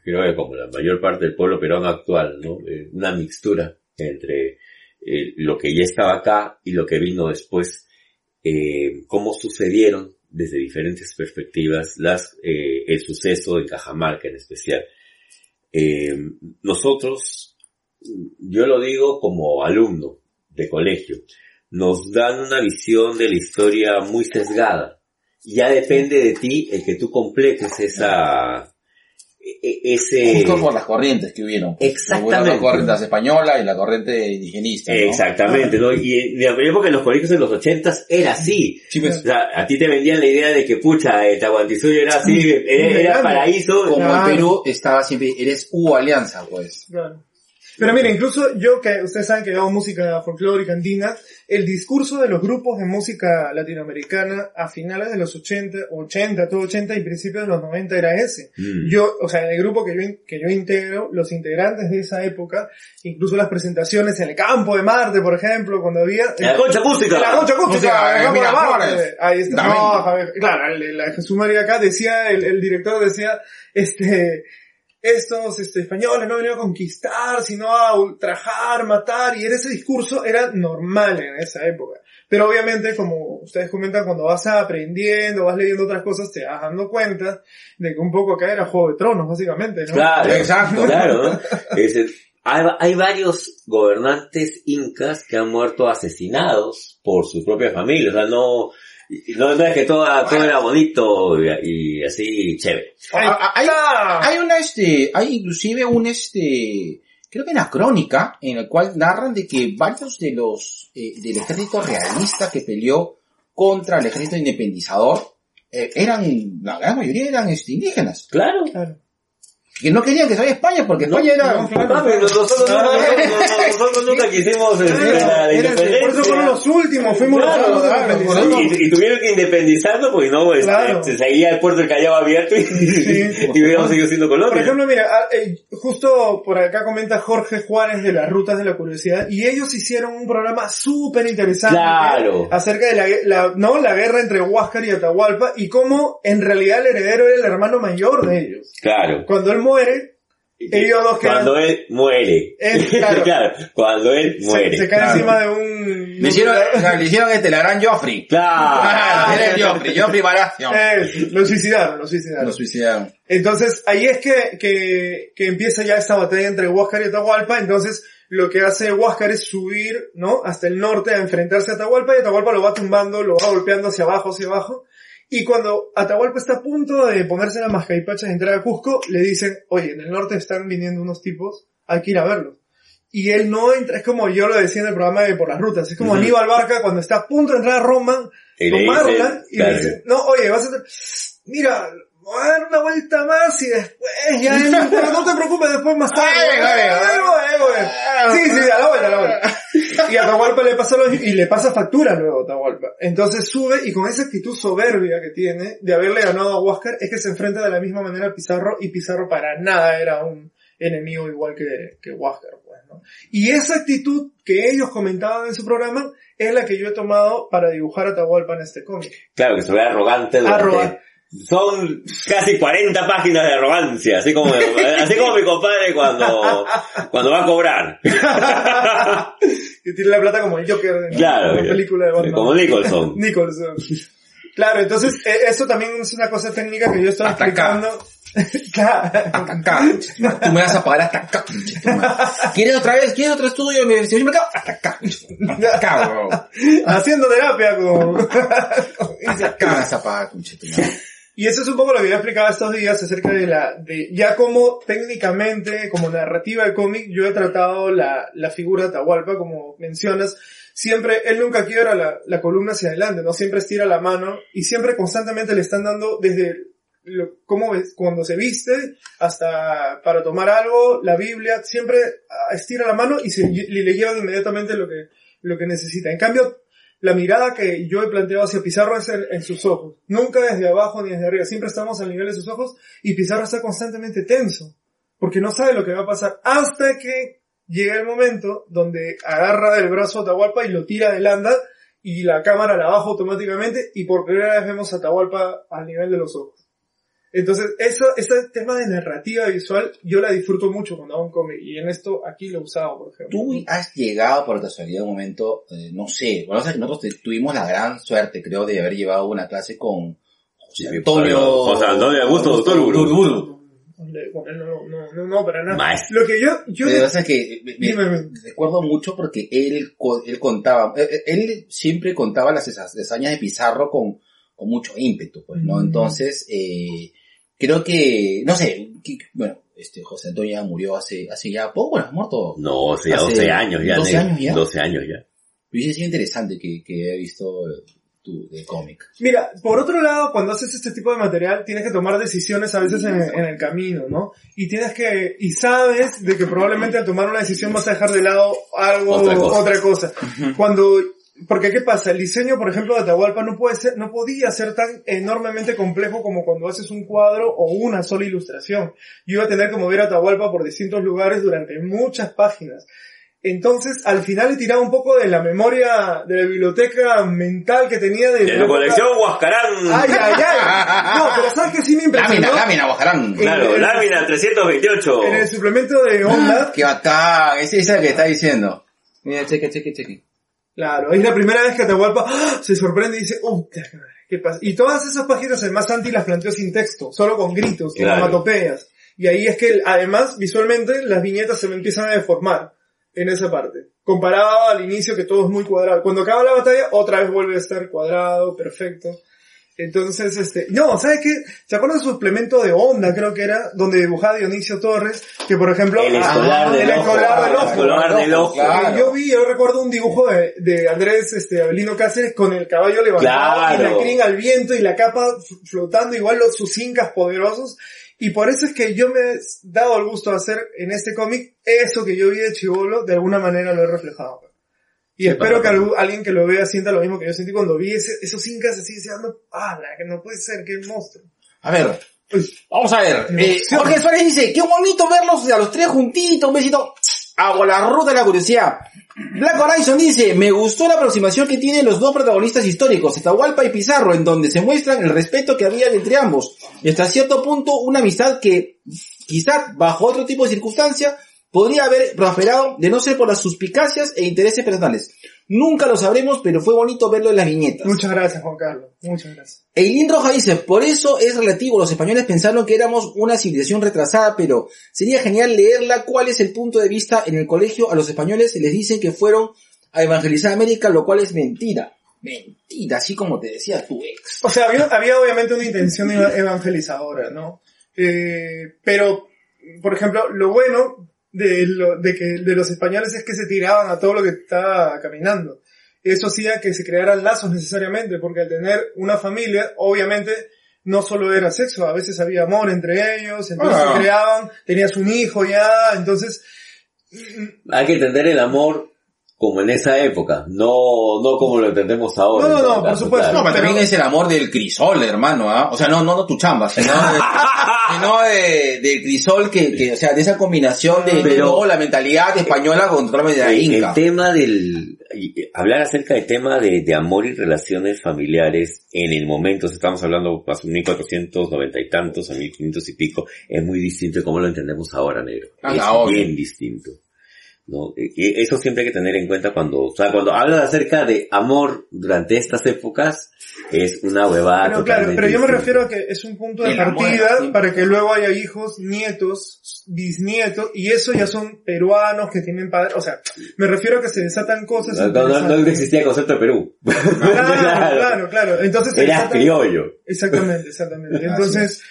creo que como la mayor parte del pueblo peruano actual, ¿no? Eh, una mixtura entre eh, lo que ya estaba acá y lo que vino después, cómo sucedieron desde diferentes perspectivas las, el suceso de Cajamarca en especial. Nosotros, yo lo digo como alumno de colegio, nos dan una visión de la historia muy sesgada. Ya depende de ti el que tú completes esa, e- e- ese... Justo por las corrientes que hubieron. Exactamente. La corriente española y la corriente indigenista. ¿no? Exactamente, ¿no? Y en la época en los colegios en los ochentas era así. Sí, pues, O sea, a ti te vendían la idea de que, pucha, el Tahuantinsuyo era así, era, era paraíso. como Claro. el Perú estaba siempre, eres U Alianza, pues. Claro. Pero mira, incluso yo que ustedes saben que hago música folclórica andina, el discurso de los grupos de música latinoamericana a finales de los 80, 80, todo 80 y principios de los 90 era ese. Mm. Yo, o sea, en el grupo que yo, que yo integro, los integrantes de esa época, incluso las presentaciones en el campo de Marte, por ejemplo, cuando había... La concha acústica. La concha acústica, de Mira Marte. Ahí está. No, Javier, claro, el- la Jesús María acá decía, el, el director decía, este, estos este, españoles no venían a conquistar, sino a ultrajar, matar, y ese discurso era normal en esa época. Pero obviamente, como ustedes comentan, cuando vas aprendiendo, vas leyendo otras cosas, te vas dando cuenta de que un poco acá era Juego de Tronos, básicamente, ¿no? Claro, Exacto. Claro, ¿no? Es el- hay, hay varios gobernantes incas que han muerto asesinados por su propia familia. O sea, no, no, no es que todo, todo era bonito y, y así chévere. Hay, hay, hay una, este, hay inclusive un, este, creo que una crónica en la cual narran de que varios de los, eh, del ejército realista que peleó contra el ejército independizador, eh, eran, la gran mayoría eran este, indígenas. Claro. Claro. Que no querían que se vaya a España porque España era... Papi, nosotros, no- no- no- no- nosotros nunca quisimos este, la, independencia. por eso fueron los últimos, fuimos Claro, los últimos claro, y, y tuvieron que independizarnos porque no, este, Claro. se seguía el puerto del Callao abierto y, y hubiéramos seguido siendo Por colonia. ejemplo, mira, ah, eh, justo por acá comenta Jorge Juárez de las Rutas de la Curiosidad, y ellos hicieron un programa súper interesante Claro. acerca de la, la- no, la guerra entre Huáscar y Atahualpa, y cómo en realidad el heredero era el hermano mayor de ellos. Claro. Cuando él muere, ellos dos quedan... Cuando él muere. Eh, claro. cuando él se- muere. Se, cae Claro. encima de un... Le hicieron, le hicieron este, la gran Joffrey. Claro. Era el Joffrey, Joffrey Baratheon. Eh, lo suicidaron, lo suicidaron. Lo suicidaron. Entonces, ahí es que, que, que empieza ya esta batalla entre Huáscar y Atahualpa. Entonces, lo que hace Huáscar es subir, ¿no? Hasta el norte a enfrentarse a Atahualpa y Atahualpa lo va tumbando, lo va golpeando hacia abajo, hacia abajo. Y cuando Atahualpa está a punto de ponerse las mascaripachas y entrar a Cusco, le dicen, oye, en el norte están viniendo unos tipos, hay que ir a verlos. Y él no entra, es como yo lo decía en el programa de Por las Rutas, es como Ujú. Aníbal Barca cuando está a punto de entrar a Roma, tomarla y le dicen, no, oye, vas a mira, voy a dar una vuelta más y después ya, pero no te preocupes, después más tarde. Sí, sí, a la vuelta, a la vuelta. Y a Atahualpa le pasa lo, y le pasa factura luego a Atahualpa. Entonces sube y con esa actitud soberbia que tiene de haberle ganado a Huáscar es que se enfrenta de la misma manera a Pizarro y Pizarro para nada era un enemigo igual que, que Huáscar, pues, ¿no? Y esa actitud que ellos comentaban en su programa es la que yo he tomado para dibujar a Atahualpa en este cómic. Claro, que se ve arrogante durante... Arrogante. Son casi 40 páginas de arrogancia, así como, así como mi compadre cuando, cuando va a cobrar. que tiene la plata como el Joker en Claro, la película de Batman. como Nicholson. Nicholson. Claro, entonces eh, eso también es una cosa técnica que yo estaba Hasta acá. explicando. claro. Hasta acá. Tú me vas a pagar hasta acá. ¿Quieres otra vez? ¿Quieres otro estudio en el mercado? Hasta acá. Hasta acá, bro. Haciendo terapia con... Hasta acá me vas a pagar. Y eso es un poco lo que yo explicaba estos días acerca de la, de ya como técnicamente, como narrativa de cómic, yo he tratado la, la figura de Atahualpa, como mencionas, siempre, él nunca quiebra la, la columna hacia adelante, ¿no? Siempre estira la mano y siempre constantemente le están dando desde lo, cómo ves, cuando se viste hasta para tomar algo, la Biblia, siempre estira la mano y se, y le llevan inmediatamente lo que, lo que necesita. En cambio, la mirada que yo he planteado hacia Pizarro es en, sus ojos. Nunca desde abajo ni desde arriba. Siempre estamos al nivel de sus ojos y Pizarro está constantemente tenso. Porque no sabe lo que va a pasar hasta que llega el momento donde agarra del brazo a Atahualpa y lo tira del anda y la cámara la baja automáticamente y por primera vez vemos a Atahualpa al nivel de los ojos. Entonces, eso, ese tema de narrativa visual, yo la disfruto mucho cuando hago un cómic y en esto aquí lo he usado, por ejemplo. Tú has llegado por casualidad un momento, eh, no sé, bueno, o sea, nosotros te- tuvimos la gran suerte, creo, de haber llevado una clase con José Antonio... José Antonio Augusto Doctor Uru. Le- con él No, no, no, no, para nada. Maestro. Lo que yo, yo, Lo que pasa es que me- recuerdo mucho porque él, co- él contaba, eh, eh, él siempre contaba las hazañas de Pizarro con, con mucho ímpetu, pues, ¿no? Mm. Entonces, eh, creo que, no sé, que- bueno, este José Antonio ya murió hace, hace ya poco, bueno, ha muerto. No, hace ya Hace 12 años ya. 12 negro. años ya. 12 años ya. Hubiese sido interesante que, que he visto tu, de cómic. Mira, por otro lado, cuando haces este tipo de material, tienes que tomar decisiones a veces en, en el camino, ¿no? Y tienes que, y sabes de que probablemente al tomar una decisión vas a dejar de lado algo, Otra cosa. otra cosa. Cuando, porque qué pasa, el diseño, por ejemplo, de Atahualpa no puede ser, no podía ser tan enormemente complejo como cuando haces un cuadro o una sola ilustración. Yo iba a tener que mover a Atahualpa por distintos lugares durante muchas páginas. Entonces, al final he tirado un poco de la memoria, de la biblioteca mental que tenía de... De tu colección Huascarán. Ay, ay, ay. No, pero ¿sabes qué sí me impresionó? Lámina, lámina, Guajarán. Claro, el- lámina 328. En el suplemento de Onda, Qué bacán, esa es la que está diciendo. Mira, cheque, cheque, cheque. Claro, es la primera vez que Atahualpa ¡ah! se sorprende y dice, ¡oh, qué pasa! Y todas esas páginas además Santi las planteó sin texto, solo con gritos, con Claro. Y ahí es que, además, visualmente, las viñetas se me empiezan a deformar en esa parte. Comparado al inicio que todo es muy cuadrado. Cuando acaba la batalla, otra vez vuelve a estar cuadrado, perfecto. Entonces, este, no, ¿sabes qué? ¿Se acuerdan del suplemento de Onda, creo que era, donde dibujaba Dionisio Torres, que por ejemplo, El escolar Ah, del el ojo. escolar del El ojo. escolar del ojo. Claro. Yo vi, yo recuerdo un dibujo de, de Andrés, este, Abelino Cáceres con el caballo levantado Claro. y la crin al viento y la capa flotando, igual los, sus incas poderosos. Y por eso es que yo me he dado el gusto de hacer en este cómic eso que yo vi de Chivolo, de alguna manera lo he reflejado. Y Sí, espero que algún- alguien que lo vea sienta lo mismo que yo sentí cuando vi ese- esos incas así deseando, ah, que no puede ser, qué monstruo. A ver, vamos a ver. Eh. Jorge Suárez dice, qué bonito verlos a los tres juntitos, un besito. Hago la ruta de la curiosidad. Black Horizon dice, me gustó la aproximación que tienen los dos protagonistas históricos, Atahualpa y Pizarro, en donde se muestran el respeto que había entre ambos. Y hasta cierto punto una amistad que quizá bajo otro tipo de circunstancia podría haber prosperado de no ser por las suspicacias e intereses personales. Nunca lo sabremos, pero fue bonito verlo en las viñetas. muchas gracias Juan Carlos, muchas gracias. Eileen Roja dice, por eso es relativo, los españoles pensaron que éramos una civilización retrasada, pero sería genial leerla cuál es el punto de vista en el colegio. A los españoles se les dicen que fueron a evangelizar América, lo cual es mentira. Mentira, así como te decía tu ex. O sea, había, había obviamente una intención eva- evangelizadora, ¿no? Eh, pero, por ejemplo, lo bueno de, lo, de, que, de los españoles es que se tiraban a todo lo que estaba caminando. Eso hacía que se crearan lazos necesariamente, porque al tener una familia, obviamente, no solo era sexo, a veces había amor entre ellos, entonces Ah. se creaban, tenías un hijo ya, entonces, Hay que entender el amor como en esa época, no, no como lo entendemos ahora. No, no, no, por supuesto. claro. No, pero también es el amor del crisol, hermano, ¿ah? O sea, no, no, no tu chamba, sino, de, sino de, del crisol que, que, o sea, de esa combinación de, Pero- la mentalidad española contra la mentalidad inca. el tema del, hablar acerca del tema de, de amor y relaciones familiares en el momento, si estamos hablando hace 1490 y tantos, a 1500 y pico, es muy distinto de cómo lo entendemos ahora, negro. Ah, es bien distinto. ¿No? Eso siempre hay que tener en cuenta cuando, o sea, cuando hablas acerca de amor durante estas épocas, es una huevada Pero claro, pero yo me refiero a que es un punto de El amor partida para que luego haya hijos, nietos, bisnietos, y eso ya son peruanos que tienen padres, o sea, me refiero a que se desatan cosas. No, no, no, no existía el concepto de Perú. Claro, claro, claro. Entonces desatan- criollo. Exactamente, exactamente. Entonces,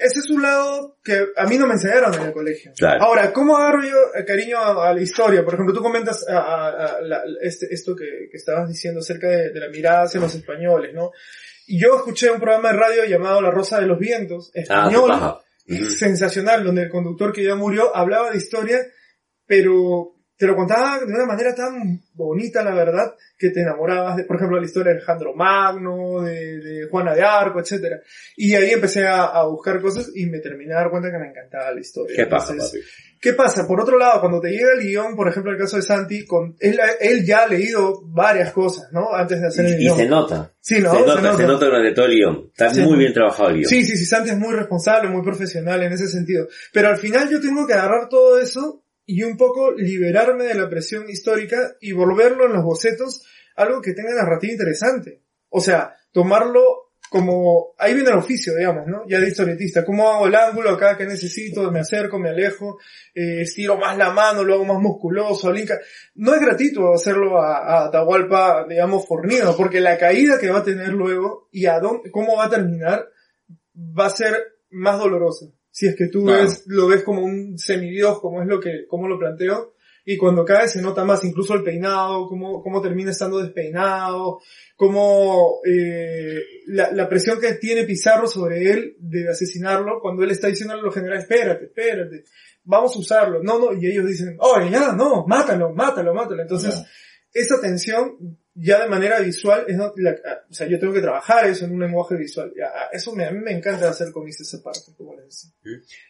ese es un lado que a mí no me enseñaron en el colegio. Claro. Ahora, ¿cómo agarro yo eh, cariño a, a la historia? Por ejemplo, tú comentas a- a- a la- este, esto que, que estabas diciendo acerca de, de la mirada hacia los españoles, ¿no? Y yo escuché un programa de radio llamado La Rosa de los Vientos, Ah, español, sensacional, donde el conductor que ya murió hablaba de historia, pero te lo contaba de una manera tan bonita, la verdad, que te enamorabas de, por ejemplo, la historia de Alejandro Magno, de, de Juana de Arco, etcétera. Y ahí empecé a, a buscar cosas y me terminé a dar cuenta que me encantaba la historia. ¿Qué pasa, papi? ¿Qué pasa? Por otro lado, cuando te llega el guion, por ejemplo, el caso de Santi, con, él, él ya ha leído varias cosas, ¿no? Antes de hacer el Y, y guion. se nota. Sí, ¿no? Se Se nota, nota. se nota durante todo el guion. Está Sí. muy bien trabajado el guion. Sí, sí, sí, Santi es muy responsable, muy profesional en ese sentido. Pero al final yo tengo que agarrar todo eso y un poco liberarme de la presión histórica y volverlo en los bocetos algo que tenga narrativa interesante. O sea, tomarlo como, ahí viene el oficio, digamos, ¿no? Ya de historietista. ¿Cómo hago el ángulo acá que necesito? Me acerco, me alejo, eh, estiro más la mano, lo hago más musculoso, al Inca. No es gratuito hacerlo a, a digamos, fornido, porque la caída que va a tener luego y a dónde, cómo va a terminar, va a ser más dolorosa. Si es que tú Claro. ves, lo ves como un semidios, como es lo que, como lo planteo, y cuando cae se nota más, incluso el peinado, cómo, cómo termina estando despeinado, cómo eh, la, la presión que tiene Pizarro sobre él de asesinarlo, cuando él está diciendo a los generales, espérate, espérate, vamos a usarlo, no, no, y ellos dicen, oye, ya, no, mátalo, mátalo, mátalo. Entonces, esa tensión ya de manera visual, es no- la- o sea, yo tengo que trabajar eso en un lenguaje visual. Ya, Eso me, a mí me encanta hacer cómics esa parte, como les decía.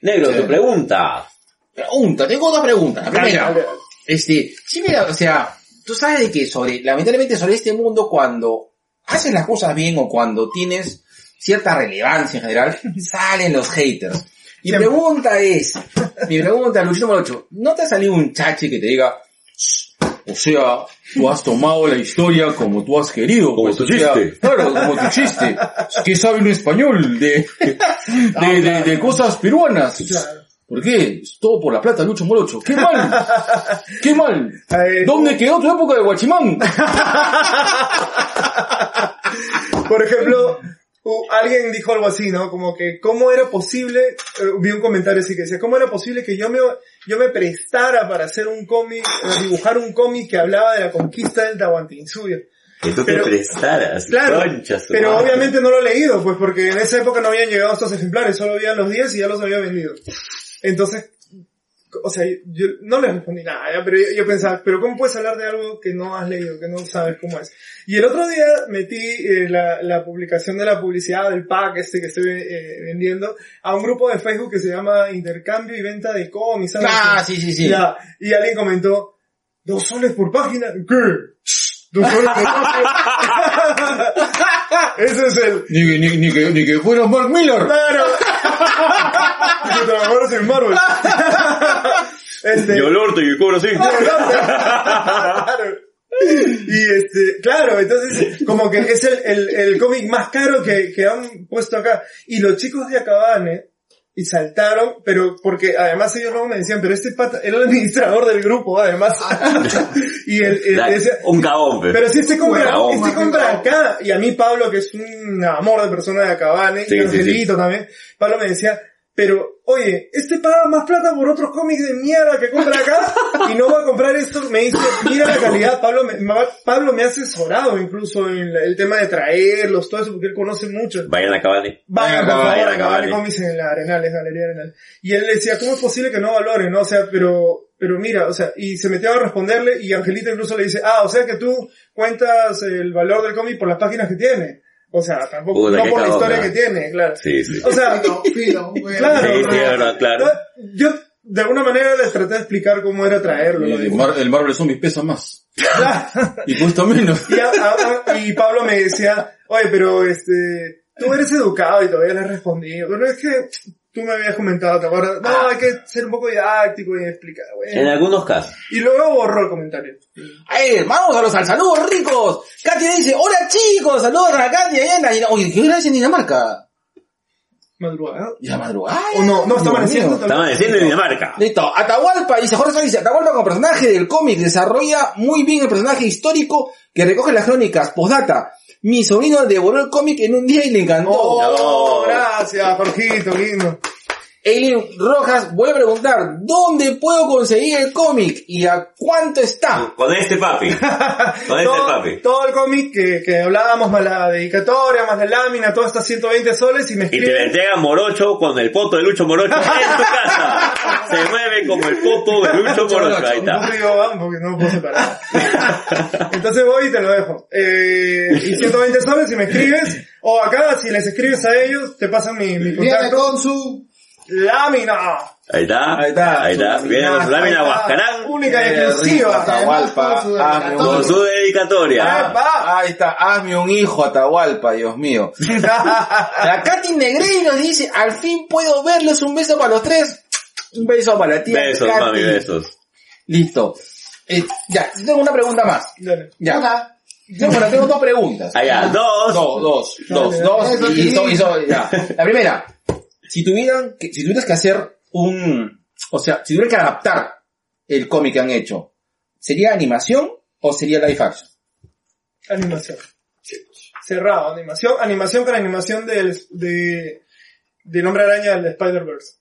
Negro, Sí. tu pregunta. Pregunta, tengo dos preguntas. La primera, Dale, dale. este, sí, mira, o sea, tú sabes de que sobre, lamentablemente sobre este mundo cuando haces las cosas bien o cuando tienes cierta relevancia en general, salen los haters. Mi Siempre. pregunta es, mi pregunta, Luis número 8, ¿no te ha salido un chachi que te diga, o sea, tú has tomado la historia como tú has querido, Como pues, tu chiste. claro, como tu chiste. ¿Qué sabe un español de, de, de, de cosas peruanas? Claro. ¿Por qué? Es todo por la plata, Lucho Morocho. ¡Qué mal! ¡Qué mal! ¿Dónde quedó tu época de Guachimán? Por ejemplo, alguien dijo algo así, ¿no? Como que, ¿cómo era posible? eh, vi un comentario así que decía, ¿cómo era posible que yo me, yo me prestara para hacer un cómic, eh, dibujar un cómic que hablaba de la conquista del Tahuantinsuyo? Que tú te Pero- prestaras. Claro, concha pero madre. obviamente no lo he leído, pues porque en esa época no habían llegado estos ejemplares, solo habían los 10 y ya los había vendido. Entonces, o sea, yo no le respondí nada, ya, pero yo, yo pensaba, pero ¿cómo puedes hablar de algo que no has leído, que no sabes cómo es? Y el otro día metí eh, la, la publicación de la publicidad del pack este que estoy eh, vendiendo a un grupo de Facebook que se llama Intercambio y Venta de. ¿sabes? Ah, sí, sí, sí. Ya, y alguien comentó, dos soles por página, ¿qué? Dos soles por página. Ese es el, Ni, que- ni, ni que, ni que fuera Mark Miller. Claro. Que trabajaras en Marvel. Este, Yo el orto y cobro así. claro. Y este, claro, entonces como que es el, el, el cómic más caro que, que han puesto acá. Y los chicos de Acabane, y saltaron, pero porque además ellos luego me decían, pero este pata era el administrador del grupo, además. y él, él Da- decía, un cagón, pe. pero si este compra, Cagón. este compra acá, y a mí Pablo, que es un amor de persona de Acabane, Sí, y sí, Angelito también, Pablo me decía, pero, oye, este paga más plata por otros cómics de mierda que compra acá, y no va a comprar esto, me dice, mira la calidad, Pablo me, Pablo me ha asesorado incluso en la- el tema de traerlos, todo eso, porque él conoce mucho. Vayan a Cavani. Vayan, por Vayan favor, a Cavani. cómics en la Arenales, Galería Arenal. Y él le decía, ¿cómo es posible que no valoren, no? O sea, pero, pero mira, o sea, y se metió a responderle y Angelita incluso le dice, ah, o sea que tú cuentas el valor del cómic por las páginas que tiene. O sea, tampoco, Puta, no por la historia que tiene, claro. Sí, sí. O sea, claro. Sí, sí, ¿no? verdad, claro. Yo, de alguna manera les traté de explicar cómo era traerlo. ¿no? El, Mar- el Marvel Zombie pesa más. Claro. Y cuesta menos. Y, a- a- a- y Pablo me decía, oye, pero este, tú eres educado y todavía le has respondido. Pero es que tú me habías comentado, ¿te acuerdas? No, hay que ser un poco didáctico y explicar, En güey. algunos casos. Y luego borró el comentario. ¡Eh, vamos a los al saludos ricos! Katia dice, hola chicos, saludos a Katia y Ana. Y- Oye, ¿qué hora es en Dinamarca? Madrugada. Ya madrugada. O no, no, está amaneciendo. está Estamos diciendo en Dinamarca. Listo, Atahualpa, dice Jorge dice, Atahualpa como personaje del cómic desarrolla muy bien el personaje histórico que recoge las crónicas. Postdata, mi sobrino devoró el cómic en un día y le encantó. Oh, gracias, Jorgito, lindo. Eileen Rojas vuelve a preguntar, ¿dónde puedo conseguir el cómic y a cuánto está? Con este papi. Con este todo, papi. todo el cómic que, que hablábamos, más la dedicatoria, más la lámina, todo está 120 soles y me Y te la escriben. entrega Morocho con el poto de Lucho Morocho en tu casa. Se mueve como el poto de Lucho Morocho. Ahí No está. digo van porque no lo puedo separar. Entonces voy y te lo dejo. Eh, y 120 soles si me escribes. O acá, si les escribes a ellos, te pasan mi, mi Viene contacto. con su... Lámina. Ahí está. Ahí está. Ahí está. Viene con su lámina. Guascarán. Única y Eh, exclusiva. Atahualpa, con su Con dedicatoria. Ahí está, hazme un hijo Atahualpa, Dios mío. La Katy Negreiro dice, al fin puedo verles un beso para los tres. Un beso para ti. Besos, Katy. mami, besos. Listo. Eh, ya, tengo una pregunta más. Ya. Una. Yo, bueno, tengo dos preguntas. Allá, dos. Dos, dos, dos, dos. Eso Y, so- y so- ya. La primera, si tuvieran, que, si tuvieras que hacer un, o sea, si tuvieran que adaptar el cómic que han hecho, ¿sería animación o sería live action? Animación. Cerrado, animación. Animación con animación del, de, del Hombre Araña del Spider-Verse.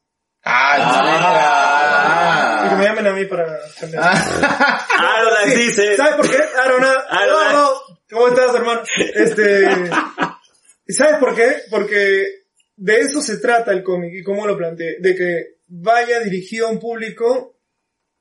Ah, Y que me llamen a mí para cambiar. ah. Aaron Sí, dice. ¿Sabes por qué? Arona, Aaron- Eduardo, ¿cómo estás, hermano? Este, ¿sabes por qué? Porque de eso se trata el cómic y cómo lo planteé, de que vaya dirigido a un público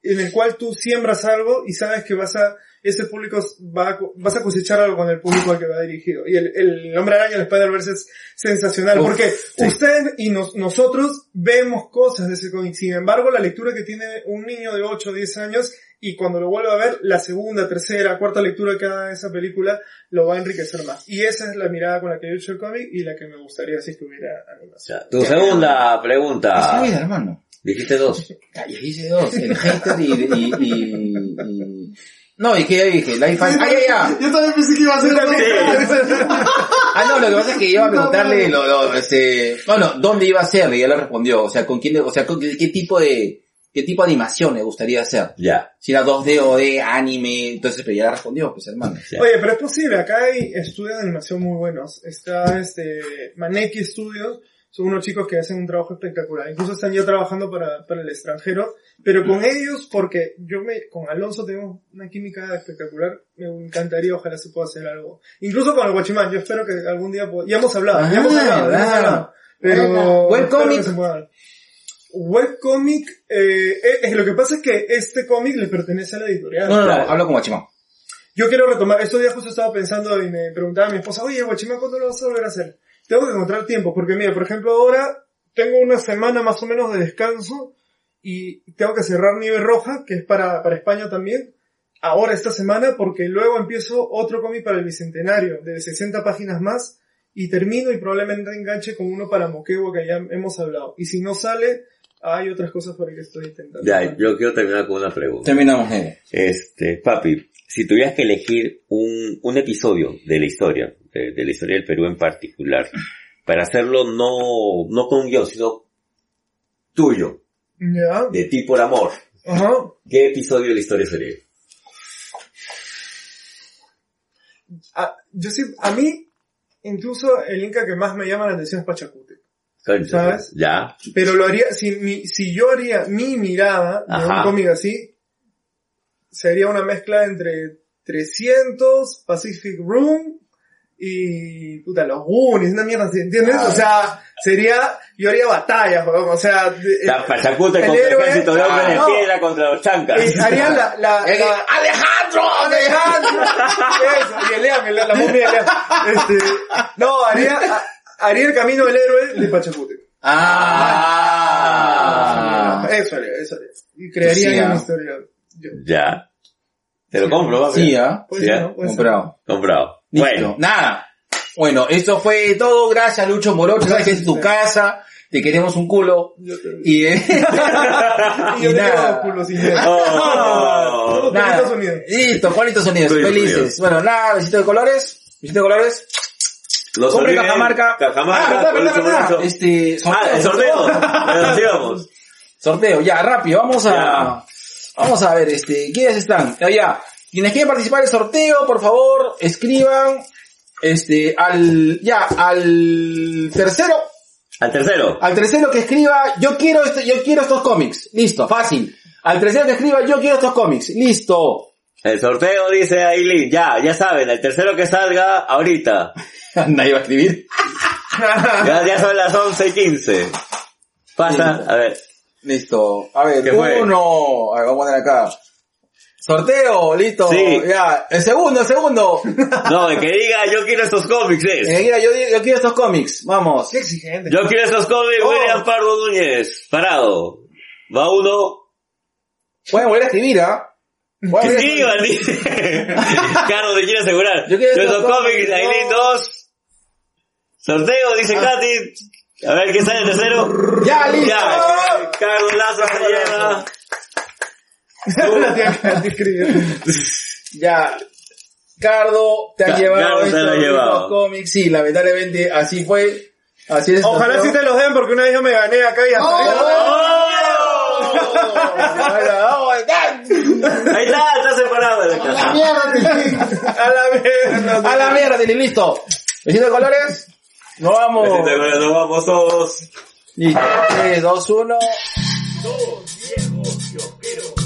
en el cual tú siembras algo y sabes que vas a, ese público va a, vas a cosechar algo con el público al que va dirigido. Y el, el Hombre Araña, el Spider-Verse es sensacional Uf, porque sí. ustedes y nos- nosotros vemos cosas de ese cómic. Sin embargo, la lectura que tiene un niño de 8 o 10 años y cuando lo vuelva a ver, la segunda, tercera, cuarta lectura que haga de esa película lo va a enriquecer más. Y esa es la mirada con la que yo he hecho el cómic y la que me gustaría si estuviera animación. Ya, Tu segunda pregunta. vida, hermano. Dijiste dos. Ya hice dos, el hater y, y, y, y- No, y que ya dije, live action. Ah, ya, ya. Yo también pensé que iba a ser Ah, no, lo que pasa es que iba a preguntarle, lo, lo, este, bueno, ¿dónde iba a ser? Y ya lo respondió. O sea, ¿con quién, o sea, con qué, qué tipo de, qué tipo de animación le gustaría hacer? Ya. Si era 2D o de anime, entonces, pero ya la respondió, pues hermano. ya. Oye, pero es posible, acá hay estudios de animación muy buenos. Está este Maneki Studios, son unos chicos que hacen un trabajo espectacular. Incluso están ya trabajando para, para el extranjero Pero con ellos, porque yo me, con Alonso tenemos una química espectacular, me encantaría, ojalá se pueda hacer algo. Incluso con el Guachimán, yo espero que algún día, pueda- ya hemos hablado, ya hemos Ah, hablado, ya hemos hablado. Pero, Bueno. espero Webcomic. eh, eh, eh, lo que pasa es que este cómic le pertenece a la editorial. No, no, no, hablo con Guachimán. Yo quiero retomar, estos días justo estaba pensando y me preguntaba a mi esposa, oye, Guachimán, ¿cuándo lo vas a volver a hacer? Tengo que encontrar tiempo, porque mira, por ejemplo, ahora tengo una semana más o menos de descanso y tengo que cerrar Nieve Roja, que es para, para España también, ahora esta semana, porque luego empiezo otro cómic para el Bicentenario, de 60 páginas más, y termino y probablemente enganche con uno para Moquegua que ya hemos hablado. Y si no sale, hay otras cosas por que estoy intentando. Ya, yo quiero terminar con una pregunta. Terminamos, negro. Este, papi, si tuvieras que elegir un, un episodio de la historia, de, de la historia del Perú en particular, para hacerlo no, no con un guion, sino tuyo, Ya, de ti por amor, ajá. ¿qué episodio de la historia sería? a, yo sí, a mí, incluso el Inca que más me llama la atención es Pachacute. Concha, ¿Sabes? Ya, Pero lo haría, si, mi, si yo haría mi mirada de un cómic así, sería una mezcla entre 300, Pacific Room y, puta, los Goonies, una mierda así, ¿entiendes? Ah. O sea, sería, yo haría batallas, weón, o sea, la Pachacute el contra el ejército de hombres de piedra contra los chancas. eh, haría la, la, Eh, la- ¡Alejandro! Alejandro. Eso, y la momia de. Este, no, haría, haría el camino del héroe de Pachacute. Ah. Eso haría, eso haría. Y crearía Sí, una ah. historia. Yo. Ya. Te lo compro, papi. Sí, ¿ah? Puede Sí, ¿ah? ¿no? Puede ser. Comprado. Comprado. Listo. Bueno, Nada. Bueno, esto fue todo. Gracias, Lucho Morocho. Sabes que es tu casa. Te queremos un culo. Yo te- Y, eh, Y yo y te nada. quedo culo sin. Oh. Nada. Listo, Juanitos Unidos. Juanitos Felices. Bueno, nada, besito de colores. Besito de colores. No se Compre olviden, Cajamarca. Cajamarca, Ah, verdad, verdad. Este, sorteo. Ah, el sorteo. Sigamos. Sorteo, ya, rápido, vamos a, Ya. vamos a ver, este, ¿quiénes están? Ya, ya. Quienes quieren participar del sorteo, por favor, escriban, este, al, ya, al tercero, Al tercero. al tercero que escriba, yo quiero este, yo quiero estos cómics, listo, fácil. Al tercero que escriba, yo quiero estos cómics, listo. El sorteo dice Aileen, ya, ya saben, el tercero que salga ahorita. Nadie va a escribir. Ya, ya son las 11 y 15. Pasa, a ver. Listo. A ver, ¿Qué fue? uno, a ver, vamos a poner acá. Sorteo, listo. Sí. Ya, el segundo, el segundo. No, el que diga yo quiero estos cómics es. Eh, mira, yo, yo quiero estos cómics, vamos. Qué exigente. Yo quiero estos cómics, Oh. William Pardo Núñez. Parado. Va uno. Pueden volver a escribir, ¿ah? Pueden dice. Carlos te quiere asegurar. Yo quiero estos cómics, Aileen no. 2. Sorteo, dice Ah. Katy. A ver, ¿qué sale el tercero? Ya, listo. Ya, Carlos Lazo se lleva. Ya. Cardo, te has Ca- llevado Cardo te estos, lo ha llevado. estos cómics. Sí, lamentablemente así fue. Así es. Ojalá sí te los den porque una vez yo me gané acá y hasta Ahí está, está separado de la casa. A la mierda. A la mierda, Tili, listo. Besito de colores. Nos vamos. Besito de colores, Nos vamos todos. Listo. 3, 2, 1. Dos viejos kiosqueros.